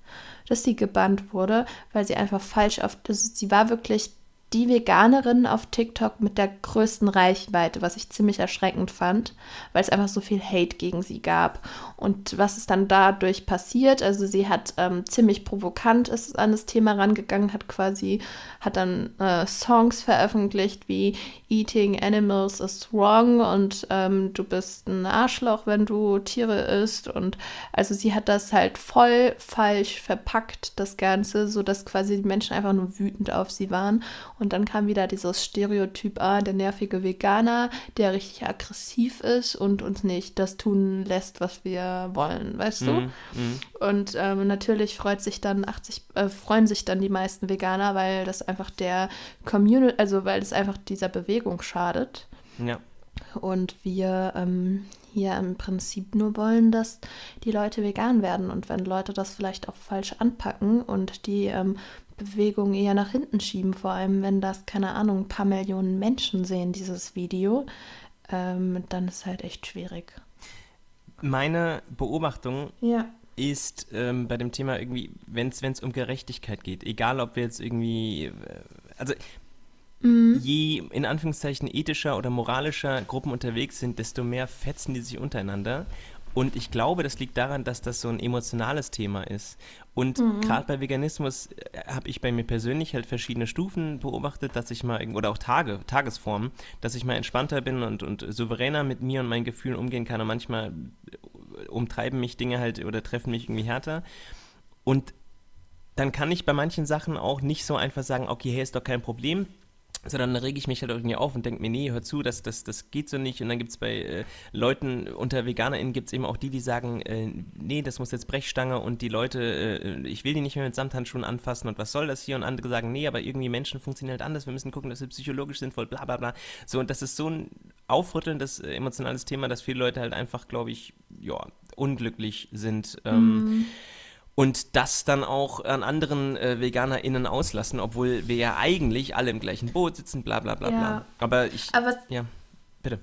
Speaker 1: dass sie gebannt wurde, weil sie einfach falsch auf, also sie war wirklich die Veganerin auf TikTok mit der größten Reichweite, was ich ziemlich erschreckend fand, weil es einfach so viel Hate gegen sie gab. Und was ist dann dadurch passiert? Also sie hat ähm, ziemlich provokant ist an das Thema rangegangen, hat quasi, hat dann äh, Songs veröffentlicht wie Eating Animals is wrong und ähm, du bist ein Arschloch, wenn du Tiere isst. Und also sie hat das halt voll falsch verpackt, das Ganze, sodass quasi die Menschen einfach nur wütend auf sie waren. Dann kam wieder dieses Stereotyp, ah, der nervige Veganer, der richtig aggressiv ist und uns nicht das tun lässt, was wir wollen, weißt du? Mm, mm. Und ähm, natürlich freut sich dann 80, äh, freuen sich dann die meisten Veganer, weil das einfach der Community, also weil das einfach dieser Bewegung schadet.
Speaker 2: Ja.
Speaker 1: Und wir ähm, hier im Prinzip nur wollen, dass die Leute vegan werden. Und wenn Leute das vielleicht auch falsch anpacken und die ähm, Bewegung eher nach hinten schieben, vor allem wenn das, keine Ahnung, ein paar Millionen Menschen sehen, dieses Video, ähm, dann ist es halt echt schwierig.
Speaker 2: Meine Beobachtung
Speaker 1: ja.
Speaker 2: ist ähm, bei dem Thema irgendwie, wenn es um Gerechtigkeit geht, egal ob wir jetzt irgendwie, äh, also mhm. je in Anführungszeichen ethischer oder moralischer Gruppen unterwegs sind, desto mehr fetzen die sich untereinander. Und ich glaube, das liegt daran, dass das so ein emotionales Thema ist. Und mhm. gerade bei Veganismus äh, habe ich bei mir persönlich halt verschiedene Stufen beobachtet, dass ich mal, oder auch Tage, Tagesformen, dass ich mal entspannter bin und, und souveräner mit mir und meinen Gefühlen umgehen kann. Und manchmal äh, umtreiben mich Dinge halt oder treffen mich irgendwie härter. Und dann kann ich bei manchen Sachen auch nicht so einfach sagen, okay, hey, ist doch kein Problem, sondern dann rege ich mich halt irgendwie auf und denke mir, nee, hör zu, das, das, das geht so nicht. Und dann gibt es bei äh, Leuten, unter VeganerInnen gibt es eben auch die, die sagen, äh, nee, das muss jetzt Brechstange und die Leute, äh, ich will die nicht mehr mit Samthandschuhen anfassen und was soll das hier? Und andere sagen, nee, aber irgendwie Menschen funktionieren halt anders, wir müssen gucken, dass sie psychologisch sinnvoll, bla bla bla. So, und das ist so ein aufrüttelndes, äh, emotionales Thema, dass viele Leute halt einfach, glaube ich, ja, unglücklich sind. Ähm, mm und das dann auch an anderen äh, VeganerInnen auslassen, obwohl wir ja eigentlich alle im gleichen Boot sitzen, bla bla bla ja. bla. Aber ich.
Speaker 1: Aber
Speaker 2: ja, bitte.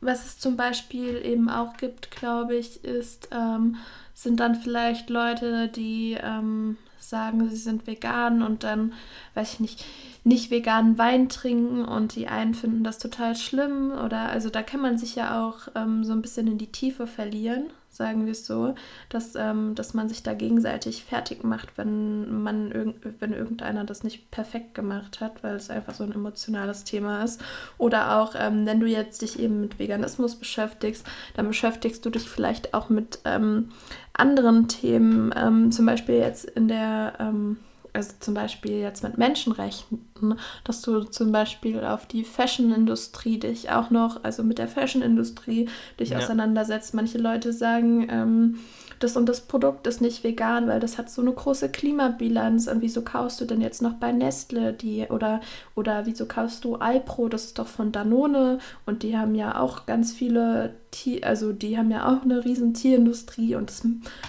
Speaker 1: Was es zum Beispiel eben auch gibt, glaube ich, ist, ähm, sind dann vielleicht Leute, die ähm, sagen, sie sind vegan und dann, weiß ich nicht, nicht veganen Wein trinken und die einen finden das total schlimm oder also da kann man sich ja auch ähm, so ein bisschen in die Tiefe verlieren sagen wir es so, dass, ähm, dass man sich da gegenseitig fertig macht, wenn man irg wenn irgendeiner das nicht perfekt gemacht hat, weil es einfach so ein emotionales Thema ist. Oder auch, ähm, wenn du jetzt dich eben mit Veganismus beschäftigst, dann beschäftigst du dich vielleicht auch mit ähm, anderen Themen, ähm, zum Beispiel jetzt in der ähm, also zum Beispiel jetzt mit Menschenrechten, dass du zum Beispiel auf die Fashion-Industrie dich auch noch, also mit der Fashion-Industrie dich ja. auseinandersetzt. Manche Leute sagen, ähm, das und das Produkt ist nicht vegan, weil das hat so eine große Klimabilanz. Und wieso kaufst du denn jetzt noch bei Nestle die oder oder wieso kaufst du Alpro? Das ist doch von Danone und die haben ja auch ganz viele Tier, also die haben ja auch eine riesen Tierindustrie und das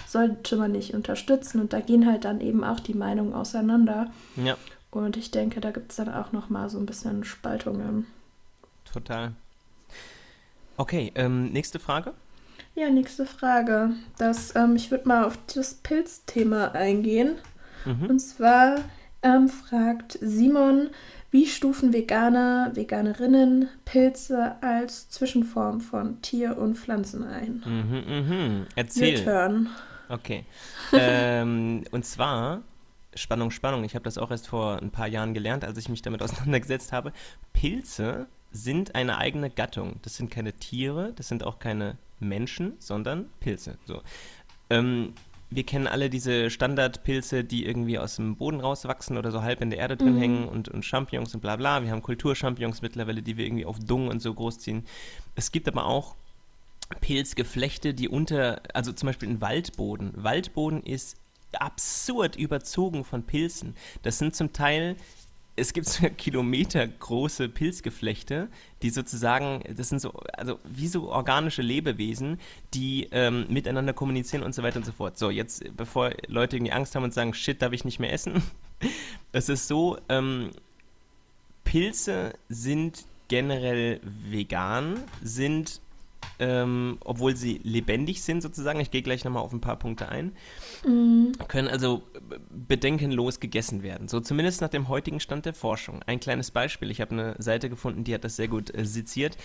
Speaker 1: sollte man nicht unterstützen. Und da gehen halt dann eben auch die Meinungen auseinander.
Speaker 2: Ja.
Speaker 1: Und ich denke, da gibt es dann auch noch mal so ein bisschen Spaltungen.
Speaker 2: Total. Okay, ähm, nächste Frage.
Speaker 1: Ja, nächste Frage. Das, ähm, ich würde mal auf das Pilzthema eingehen. Mhm. Und zwar ähm, fragt Simon, wie stufen Veganer, Veganerinnen Pilze als Zwischenform von Tier- und Pflanzen ein?
Speaker 2: Mhm, mh. Erzähl.
Speaker 1: Turn.
Speaker 2: Okay. [LAUGHS] ähm, und zwar, Spannung, Spannung, ich habe das auch erst vor ein paar Jahren gelernt, als ich mich damit [LAUGHS] auseinandergesetzt habe. Pilze sind eine eigene Gattung. Das sind keine Tiere, das sind auch keine Menschen, sondern Pilze. So. Ähm, wir kennen alle diese Standardpilze, die irgendwie aus dem Boden rauswachsen oder so halb in der Erde drin mhm. hängen und, und Champignons und bla bla. Wir haben Kulturchampignons mittlerweile, die wir irgendwie auf Dung und so großziehen. Es gibt aber auch Pilzgeflechte, die unter, also zum Beispiel ein Waldboden. Waldboden ist absurd überzogen von Pilzen. Das sind zum Teil es gibt so kilometergroße Pilzgeflechte, die sozusagen, das sind so, also wie so organische Lebewesen, die ähm, miteinander kommunizieren und so weiter und so fort. So, jetzt, bevor Leute irgendwie Angst haben und sagen, shit, darf ich nicht mehr essen. [LAUGHS] Es ist so, ähm, Pilze sind generell vegan, sind ähm, obwohl sie lebendig sind sozusagen. Ich gehe gleich nochmal auf ein paar Punkte ein.
Speaker 1: Mhm.
Speaker 2: Können also bedenkenlos gegessen werden. So zumindest nach dem heutigen Stand der Forschung. Ein kleines Beispiel. Ich habe eine Seite gefunden, die hat das sehr gut äh, seziert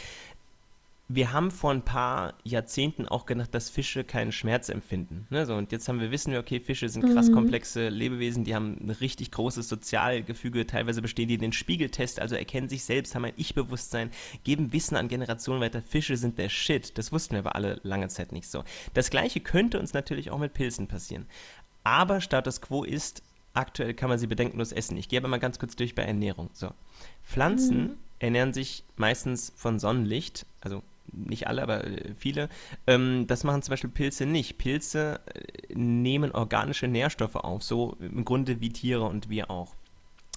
Speaker 2: wir haben vor ein paar Jahrzehnten auch gedacht, dass Fische keinen Schmerz empfinden. Ne? So, und jetzt haben wir, wissen wir, okay, Fische sind krass mhm. komplexe Lebewesen, die haben ein richtig großes Sozialgefüge, teilweise bestehen die den Spiegeltest, also erkennen sich selbst, haben ein Ich-Bewusstsein, geben Wissen an Generationen weiter. Fische sind der Shit. Das wussten wir aber alle lange Zeit nicht so. Das gleiche könnte uns natürlich auch mit Pilzen passieren. Aber Status quo ist, aktuell kann man sie bedenkenlos essen. Ich gehe aber mal ganz kurz durch bei Ernährung. So. Pflanzen mhm. ernähren sich meistens von Sonnenlicht, also nicht alle, aber äh, viele. Ähm, das machen zum Beispiel Pilze nicht. Pilze äh, nehmen organische Nährstoffe auf, so im Grunde wie Tiere und wir auch.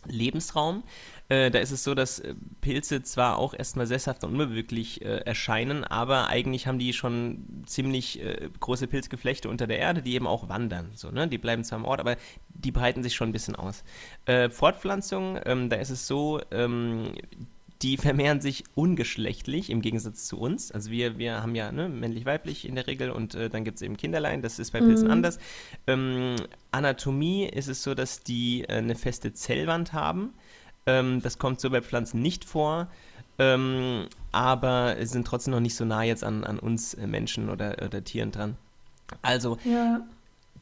Speaker 2: Lebensraum. Äh, da ist es so, dass äh, Pilze zwar auch erstmal sesshaft und unbeweglich äh, erscheinen, aber eigentlich haben die schon ziemlich äh, große Pilzgeflechte unter der Erde, die eben auch wandern. So, ne? Die bleiben zwar am Ort, aber die breiten sich schon ein bisschen aus. Fortpflanzung, ähm, da ist es so, ähm, die vermehren sich ungeschlechtlich im Gegensatz zu uns. Also wir, wir haben ja ne, männlich-weiblich in der Regel und äh, dann gibt es eben Kinderlein, das ist bei Pilzen mhm. anders. Ähm, Anatomie ist es so, dass die äh, eine feste Zellwand haben. Ähm, das kommt so bei Pflanzen nicht vor. Ähm, aber sind trotzdem noch nicht so nah jetzt an, an uns äh, Menschen oder, oder Tieren dran. Also
Speaker 1: ja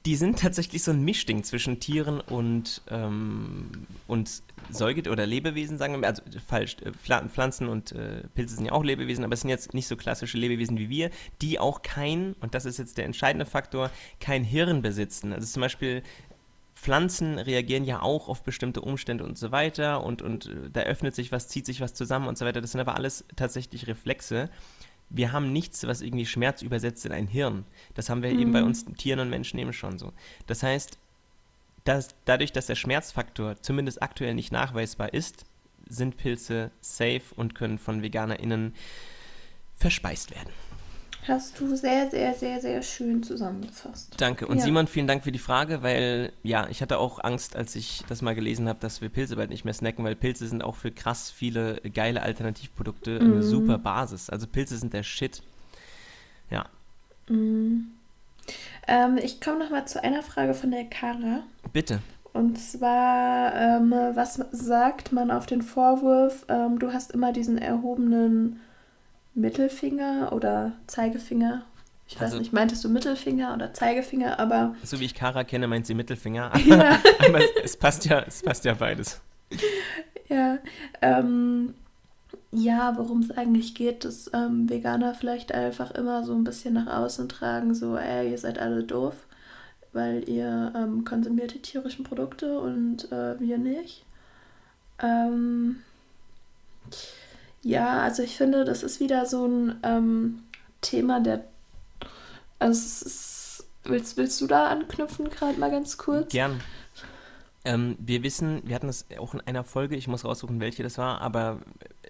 Speaker 2: die sind tatsächlich so ein Mischding zwischen Tieren und, ähm, und Säuget- oder Lebewesen, sagen wir, also falsch, äh, Pflanzen und äh, Pilze sind ja auch Lebewesen, aber es sind jetzt nicht so klassische Lebewesen wie wir, die auch kein, und das ist jetzt der entscheidende Faktor, kein Hirn besitzen. Also zum Beispiel Pflanzen reagieren ja auch auf bestimmte Umstände und so weiter und, und äh, da öffnet sich was, zieht sich was zusammen und so weiter. Das sind aber alles tatsächlich Reflexe wir haben nichts, was irgendwie Schmerz übersetzt in ein Hirn. Das haben wir mhm. eben bei mhm. uns Tieren und Menschen eben schon so. Das heißt, dass dadurch, dass der Schmerzfaktor zumindest aktuell nicht nachweisbar ist, sind Pilze safe und können von VeganerInnen verspeist werden.
Speaker 1: Hast du sehr, sehr, sehr, sehr schön zusammengefasst.
Speaker 2: Danke. Und ja. Simon, vielen Dank für die Frage, weil ja, ich hatte auch Angst, als ich das mal gelesen habe, dass wir Pilze bald nicht mehr snacken, weil Pilze sind auch für krass viele geile Alternativprodukte mhm. eine super Basis. Also Pilze sind der Shit. Ja.
Speaker 1: Mhm. Ähm, ich komme nochmal zu einer Frage von der Kara.
Speaker 2: Bitte.
Speaker 1: Und zwar, ähm, was sagt man auf den Vorwurf, ähm, du hast immer diesen erhobenen Mittelfinger oder Zeigefinger. Ich weiß also, nicht, meintest du Mittelfinger oder Zeigefinger, aber.
Speaker 2: So wie ich Kara kenne, meint sie Mittelfinger. [LAUGHS] Ja. aber es passt ja, es passt ja beides.
Speaker 1: Ja, ähm, ja, worum es eigentlich geht, dass ähm, Veganer vielleicht einfach immer so ein bisschen nach außen tragen, so, ey, ihr seid alle doof, weil ihr ähm, konsumiert die tierischen Produkte und äh, wir nicht. Ähm, ja, also ich finde, das ist wieder so ein ähm, Thema der. Also ist, willst, willst du da anknüpfen, gerade mal ganz kurz?
Speaker 2: Gern. Ähm, wir wissen, wir hatten das auch in einer Folge, ich muss raussuchen, welche das war, aber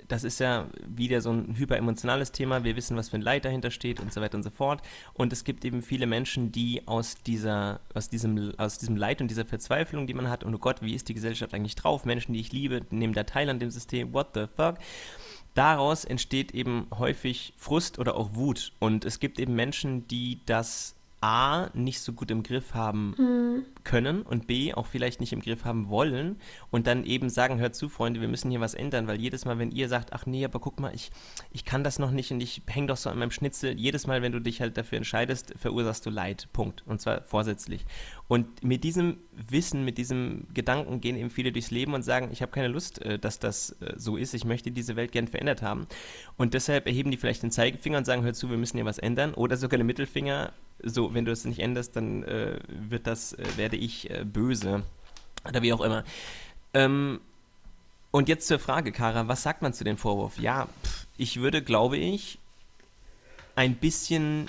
Speaker 2: das ist ja wieder so ein hyperemotionales Thema. Wir wissen, was für ein Leid dahinter steht und so weiter und so fort. Und es gibt eben viele Menschen, die aus dieser, aus diesem, aus diesem Leid und dieser Verzweiflung, die man hat, und oh Gott, wie ist die Gesellschaft eigentlich drauf? Menschen, die ich liebe, nehmen da teil an dem System, what the fuck? Daraus entsteht eben häufig Frust oder auch Wut. Und es gibt eben Menschen, die das A nicht so gut im Griff haben mhm. Können und B auch vielleicht nicht im Griff haben wollen und dann eben sagen, hört zu, Freunde, wir müssen hier was ändern, weil jedes Mal, wenn ihr sagt, ach nee, aber guck mal, ich, ich kann das noch nicht und ich hänge doch so an meinem Schnitzel, jedes Mal, wenn du dich halt dafür entscheidest, verursachst du Leid. Punkt. Und zwar vorsätzlich. Und mit diesem Wissen, mit diesem Gedanken gehen eben viele durchs Leben und sagen, ich habe keine Lust, äh, dass das äh, so ist, ich möchte diese Welt gern verändert haben. Und deshalb erheben die vielleicht den Zeigefinger und sagen, hör zu, wir müssen hier was ändern. Oder sogar den Mittelfinger so, wenn du es nicht änderst, dann äh, wird das, äh, werde ich äh, böse. Oder wie auch immer. Ähm, und jetzt zur Frage, Kara, was sagt man zu dem Vorwurf? Ja, pff, ich würde, glaube ich, ein bisschen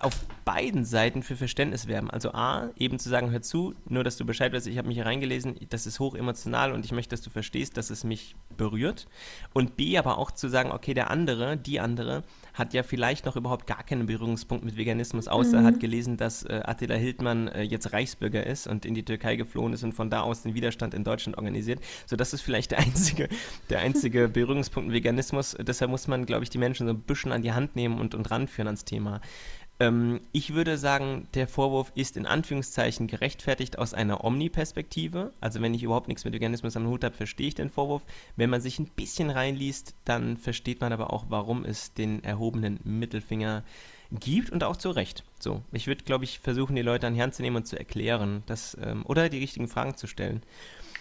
Speaker 2: auf beiden Seiten für Verständnis werben. Also A, eben zu sagen, hör zu, nur dass du Bescheid weißt, ich habe mich hier reingelesen, das ist hoch emotional und ich möchte, dass du verstehst, dass es mich berührt. Und B, aber auch zu sagen, okay, der andere, die andere, hat ja vielleicht noch überhaupt gar keinen Berührungspunkt mit Veganismus, außer mhm. hat gelesen, dass äh, Attila Hildmann äh, jetzt Reichsbürger ist und in die Türkei geflohen ist und von da aus den Widerstand in Deutschland organisiert. So, das ist vielleicht der einzige, [LAUGHS] der einzige Berührungspunkt mit Veganismus. Deshalb muss man, glaube ich, die Menschen so ein bisschen an die Hand nehmen und, und ranführen ans Thema. Ähm, ich würde sagen, der Vorwurf ist in Anführungszeichen gerechtfertigt aus einer Omni-Perspektive. Also wenn ich überhaupt nichts mit Veganismus am Hut habe, verstehe ich den Vorwurf. Wenn man sich ein bisschen reinliest, dann versteht man aber auch, warum es den erhobenen Mittelfinger gibt und auch zu Recht. So, ich würde, glaube ich, versuchen, die Leute an die Hand zu nehmen und zu erklären, dass, ähm, oder die richtigen Fragen zu stellen.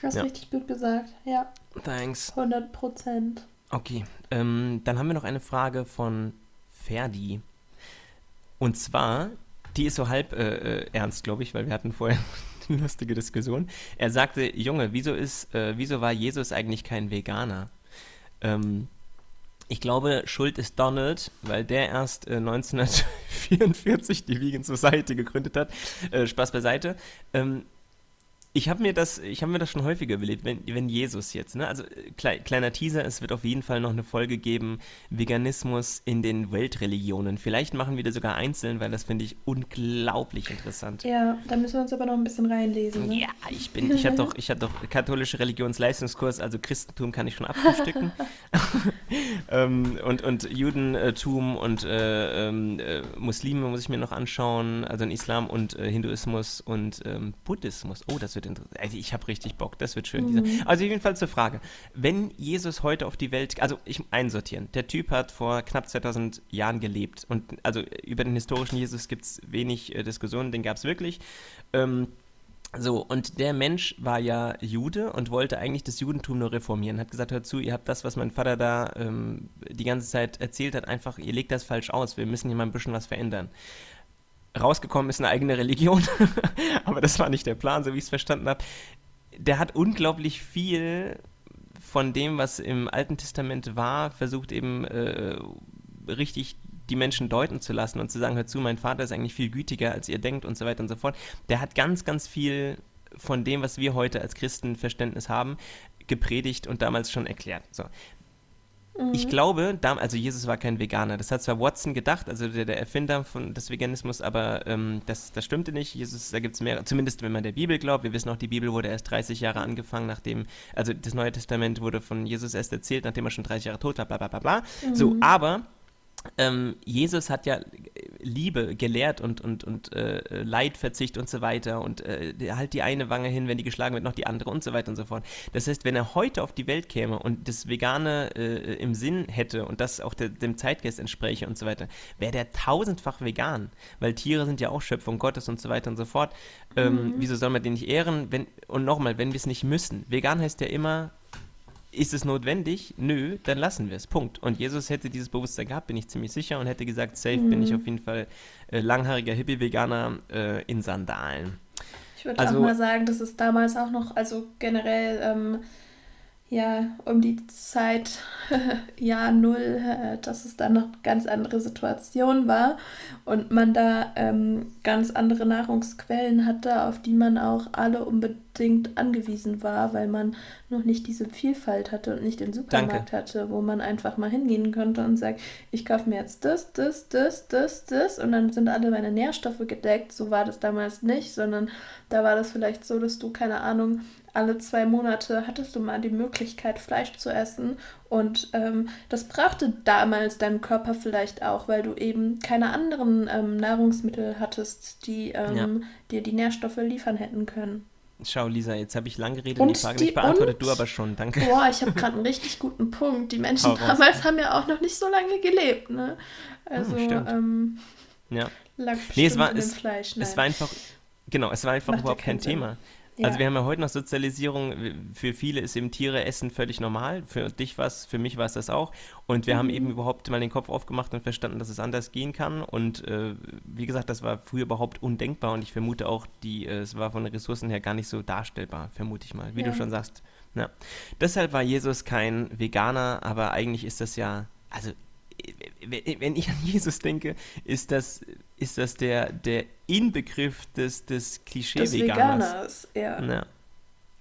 Speaker 1: Du hast ja. richtig gut gesagt, ja.
Speaker 2: Thanks.
Speaker 1: 100 Prozent.
Speaker 2: Okay, ähm, dann haben wir noch eine Frage von Ferdi. Und zwar, die ist so halb äh, äh ernst, glaube ich, weil wir hatten vorher [LAUGHS] eine lustige Diskussion. Er sagte, Junge, wieso ist, äh, wieso war Jesus eigentlich kein Veganer? Ähm, ich glaube, Schuld ist Donald, weil der erst äh, 1944 die Vegan Society gegründet hat. Äh, Spaß beiseite. Ähm, ich habe mir das, ich habe mir das schon häufiger überlegt, wenn, wenn Jesus jetzt, ne? Also äh, klei, kleiner Teaser, es wird auf jeden Fall noch eine Folge geben, Veganismus in den Weltreligionen. Vielleicht machen wir das sogar einzeln, weil das finde ich unglaublich interessant.
Speaker 1: Ja, da müssen wir uns aber noch ein bisschen reinlesen. Ne?
Speaker 2: Ja, ich bin, ich habe doch, ich habe doch katholische Religionsleistungskurs, also Christentum kann ich schon abfrühstücken. [LAUGHS] ähm, und, und Judentum und äh, ähm, äh, Muslime muss ich mir noch anschauen, also in Islam und äh, Hinduismus und ähm, Buddhismus. Oh, das wird wird interessant. Also ich habe richtig Bock, das wird schön. Mhm. Also jedenfalls zur Frage. Wenn Jesus heute auf die Welt, also ich einsortieren, der Typ hat vor knapp 2000 Jahren gelebt und also über den historischen Jesus gibt es wenig äh, Diskussionen, den gab es wirklich. Ähm, so, und der Mensch war ja Jude und wollte eigentlich das Judentum nur reformieren. Hat gesagt, hört zu, ihr habt das, was mein Vater da ähm, die ganze Zeit erzählt hat, einfach, ihr legt das falsch aus. Wir müssen hier mal ein bisschen was verändern rausgekommen ist eine eigene Religion. [LAUGHS] Aber das war nicht der Plan, so wie ich es verstanden habe. Der hat unglaublich viel von dem, was im Alten Testament war, versucht eben äh, richtig die Menschen deuten zu lassen und zu sagen, hör zu, mein Vater ist eigentlich viel gütiger, als ihr denkt und so weiter und so fort. Der hat ganz, ganz viel von dem, was wir heute als Christen Verständnis haben, gepredigt und damals schon erklärt. So. Ich mhm. glaube, also Jesus war kein Veganer. Das hat zwar Watson gedacht, also der, der Erfinder von, des Veganismus, aber ähm, das, das stimmte nicht. Jesus, da gibt es mehr, zumindest wenn man der Bibel glaubt. Wir wissen auch, die Bibel wurde erst 30 Jahre angefangen, nachdem, also das Neue Testament wurde von Jesus erst erzählt, nachdem er schon 30 Jahre tot war, bla bla bla bla. Mhm. So, aber ähm, Jesus hat ja Liebe gelehrt und, und, und äh, Leidverzicht und so weiter und äh, halt die eine Wange hin, wenn die geschlagen wird, noch die andere und so weiter und so fort. Das heißt, wenn er heute auf die Welt käme und das Vegane äh, im Sinn hätte und das auch der, dem Zeitgeist entspräche und so weiter, wäre der tausendfach vegan, weil Tiere sind ja auch Schöpfung Gottes und so weiter und so fort. Ähm, mhm. Wieso soll man den nicht ehren? Wenn, und nochmal, wenn wir es nicht müssen. Vegan heißt ja immer, ist es notwendig? Nö, dann lassen wir es. Punkt. Und Jesus hätte dieses Bewusstsein gehabt, bin ich ziemlich sicher, und hätte gesagt, safe mhm. bin ich mhm. auf jeden Fall äh, langhaariger Hippie-Veganer äh, in Sandalen.
Speaker 1: Ich würde also, auch mal sagen, dass es damals auch noch, also generell ähm, ja, um die Zeit [LAUGHS] Jahr Null, äh, dass es dann noch ganz andere Situation war und man da ähm, ganz andere Nahrungsquellen hatte, auf die man auch alle unbedingt angewiesen war, weil man noch nicht diese Vielfalt hatte und nicht den Supermarkt Danke. hatte, wo man einfach mal hingehen konnte und sagt, ich kaufe mir jetzt das, das, das, das, das und dann sind alle meine Nährstoffe gedeckt. So war das damals nicht, sondern da war das vielleicht so, dass du, keine Ahnung, alle zwei Monate hattest du mal die Möglichkeit, Fleisch zu essen. Und ähm, das brauchte damals dein Körper vielleicht auch, weil du eben keine anderen ähm, Nahrungsmittel hattest, die ähm, ja. dir die Nährstoffe liefern hätten können.
Speaker 2: Schau, Lisa, jetzt habe ich lang geredet und die Frage die, nicht beantwortet, du aber schon, danke.
Speaker 1: Boah, ich habe gerade einen [LAUGHS] richtig guten Punkt. Die Menschen damals haben ja auch noch nicht so lange gelebt, ne? Also, hm, ähm,
Speaker 2: ja. lag nee, es war, es, Fleisch. Nein. Es war einfach, genau, es war einfach Macht überhaupt kein Sinn. Thema. Ja. Also wir haben ja heute noch Sozialisierung, für viele ist eben Tiere essen völlig normal, für dich war es, für mich war es das auch und wir mhm. haben eben überhaupt mal den Kopf aufgemacht und verstanden, dass es anders gehen kann und äh, wie gesagt, das war früher überhaupt undenkbar und ich vermute auch, die, äh, es war von den Ressourcen her gar nicht so darstellbar, vermute ich mal, wie ja. du schon sagst. Ja. Deshalb war Jesus kein Veganer, aber eigentlich ist das ja, also wenn ich an Jesus denke, ist das ist das der, der Inbegriff des, des Klischee-Veganers.
Speaker 1: Veganers, ja.
Speaker 2: Ja.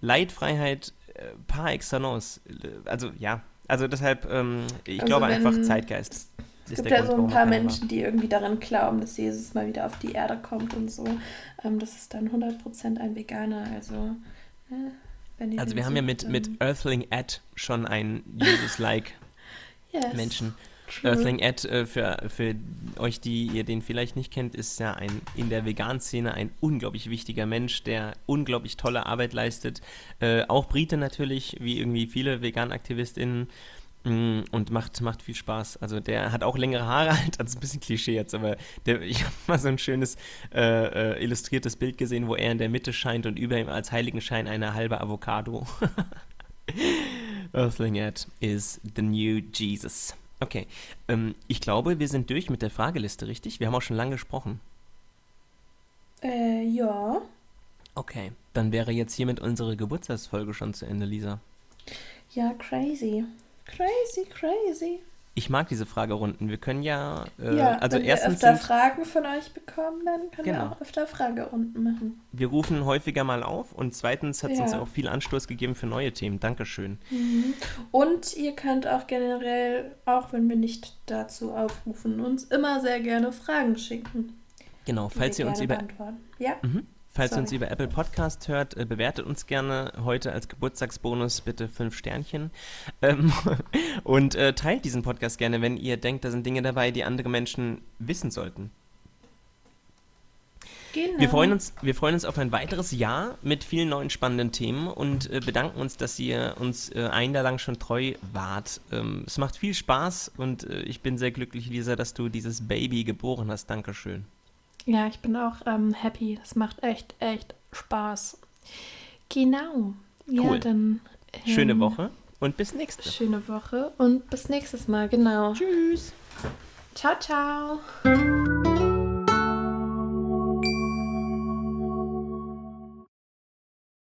Speaker 2: Leitfreiheit äh, par excellence. Also ja, also deshalb, ähm, ich
Speaker 1: Also
Speaker 2: glaube einfach Zeitgeist.
Speaker 1: Es gibt ja so ein paar Menschen, die irgendwie daran glauben, dass Jesus mal wieder auf die Erde kommt und so. Ähm, das ist dann 100% ein Veganer. Also, äh, wenn ihr
Speaker 2: war. Also wir haben ja mit, mit Earthling Ed schon einen Jesus-like [LAUGHS]
Speaker 1: yes,
Speaker 2: Menschen. Earthling Ed, äh, für, für euch, die ihr den vielleicht nicht kennt, ist ja ein in der Vegan-Szene ein unglaublich wichtiger Mensch, der unglaublich tolle Arbeit leistet. Äh, auch Brite natürlich, wie irgendwie viele Vegan-AktivistInnen. Mm, Und macht, macht viel Spaß. Also der hat auch längere Haare, [LAUGHS] halt, ist ein bisschen Klischee jetzt, aber der, ich habe mal so ein schönes äh, äh, illustriertes Bild gesehen, wo er in der Mitte scheint und über ihm als Heiligenschein eine halbe Avocado. [LAUGHS] Earthling Ed is the new Jesus. Okay, ähm, ich glaube, wir sind durch mit der Frageliste, richtig? Wir haben auch schon lange gesprochen.
Speaker 1: Äh, ja.
Speaker 2: Okay, dann wäre jetzt hiermit unsere Geburtstagsfolge schon zu Ende, Lisa.
Speaker 1: Ja, crazy. Crazy, crazy.
Speaker 2: Ich mag diese Fragerunden. Wir können ja, äh,
Speaker 1: ja,
Speaker 2: also
Speaker 1: wenn wir
Speaker 2: erstens
Speaker 1: öfter
Speaker 2: sind,
Speaker 1: Fragen von euch bekommen, dann können
Speaker 2: Genau.
Speaker 1: wir auch öfter Fragerunden machen.
Speaker 2: wir rufen häufiger mal auf und zweitens hat es uns
Speaker 1: Ja.
Speaker 2: auch viel Anstoß gegeben für neue Themen. Dankeschön.
Speaker 1: Und ihr könnt auch generell, auch wenn wir nicht dazu aufrufen, uns immer sehr gerne Fragen schicken.
Speaker 2: Genau, falls
Speaker 1: wir
Speaker 2: ihr uns über.
Speaker 1: Ja,
Speaker 2: Mhm. Falls ihr uns
Speaker 1: Sorry.
Speaker 2: über Apple Podcast hört, äh, bewertet uns gerne heute als Geburtstagsbonus bitte fünf Sternchen. Ähm, [LAUGHS] und äh, teilt diesen Podcast gerne, wenn ihr denkt, da sind Dinge dabei, die andere Menschen wissen sollten.
Speaker 1: genau.
Speaker 2: Wir freuen uns, wir freuen uns auf ein weiteres Jahr mit vielen neuen spannenden Themen und äh, bedanken uns, dass ihr uns äh, ein Jahr lang schon treu wart. Ähm, es macht viel Spaß und äh, ich bin sehr glücklich, Lisa, dass du dieses Baby geboren hast. Dankeschön.
Speaker 1: Ja, ich bin auch ähm, happy. Das macht echt, echt Spaß. Genau. Ja,
Speaker 2: Cool.
Speaker 1: dann.
Speaker 2: Schöne
Speaker 1: ähm,
Speaker 2: Woche und bis nächste.
Speaker 1: Schöne Woche und bis nächstes Mal, genau.
Speaker 2: Tschüss.
Speaker 1: Ciao, ciao.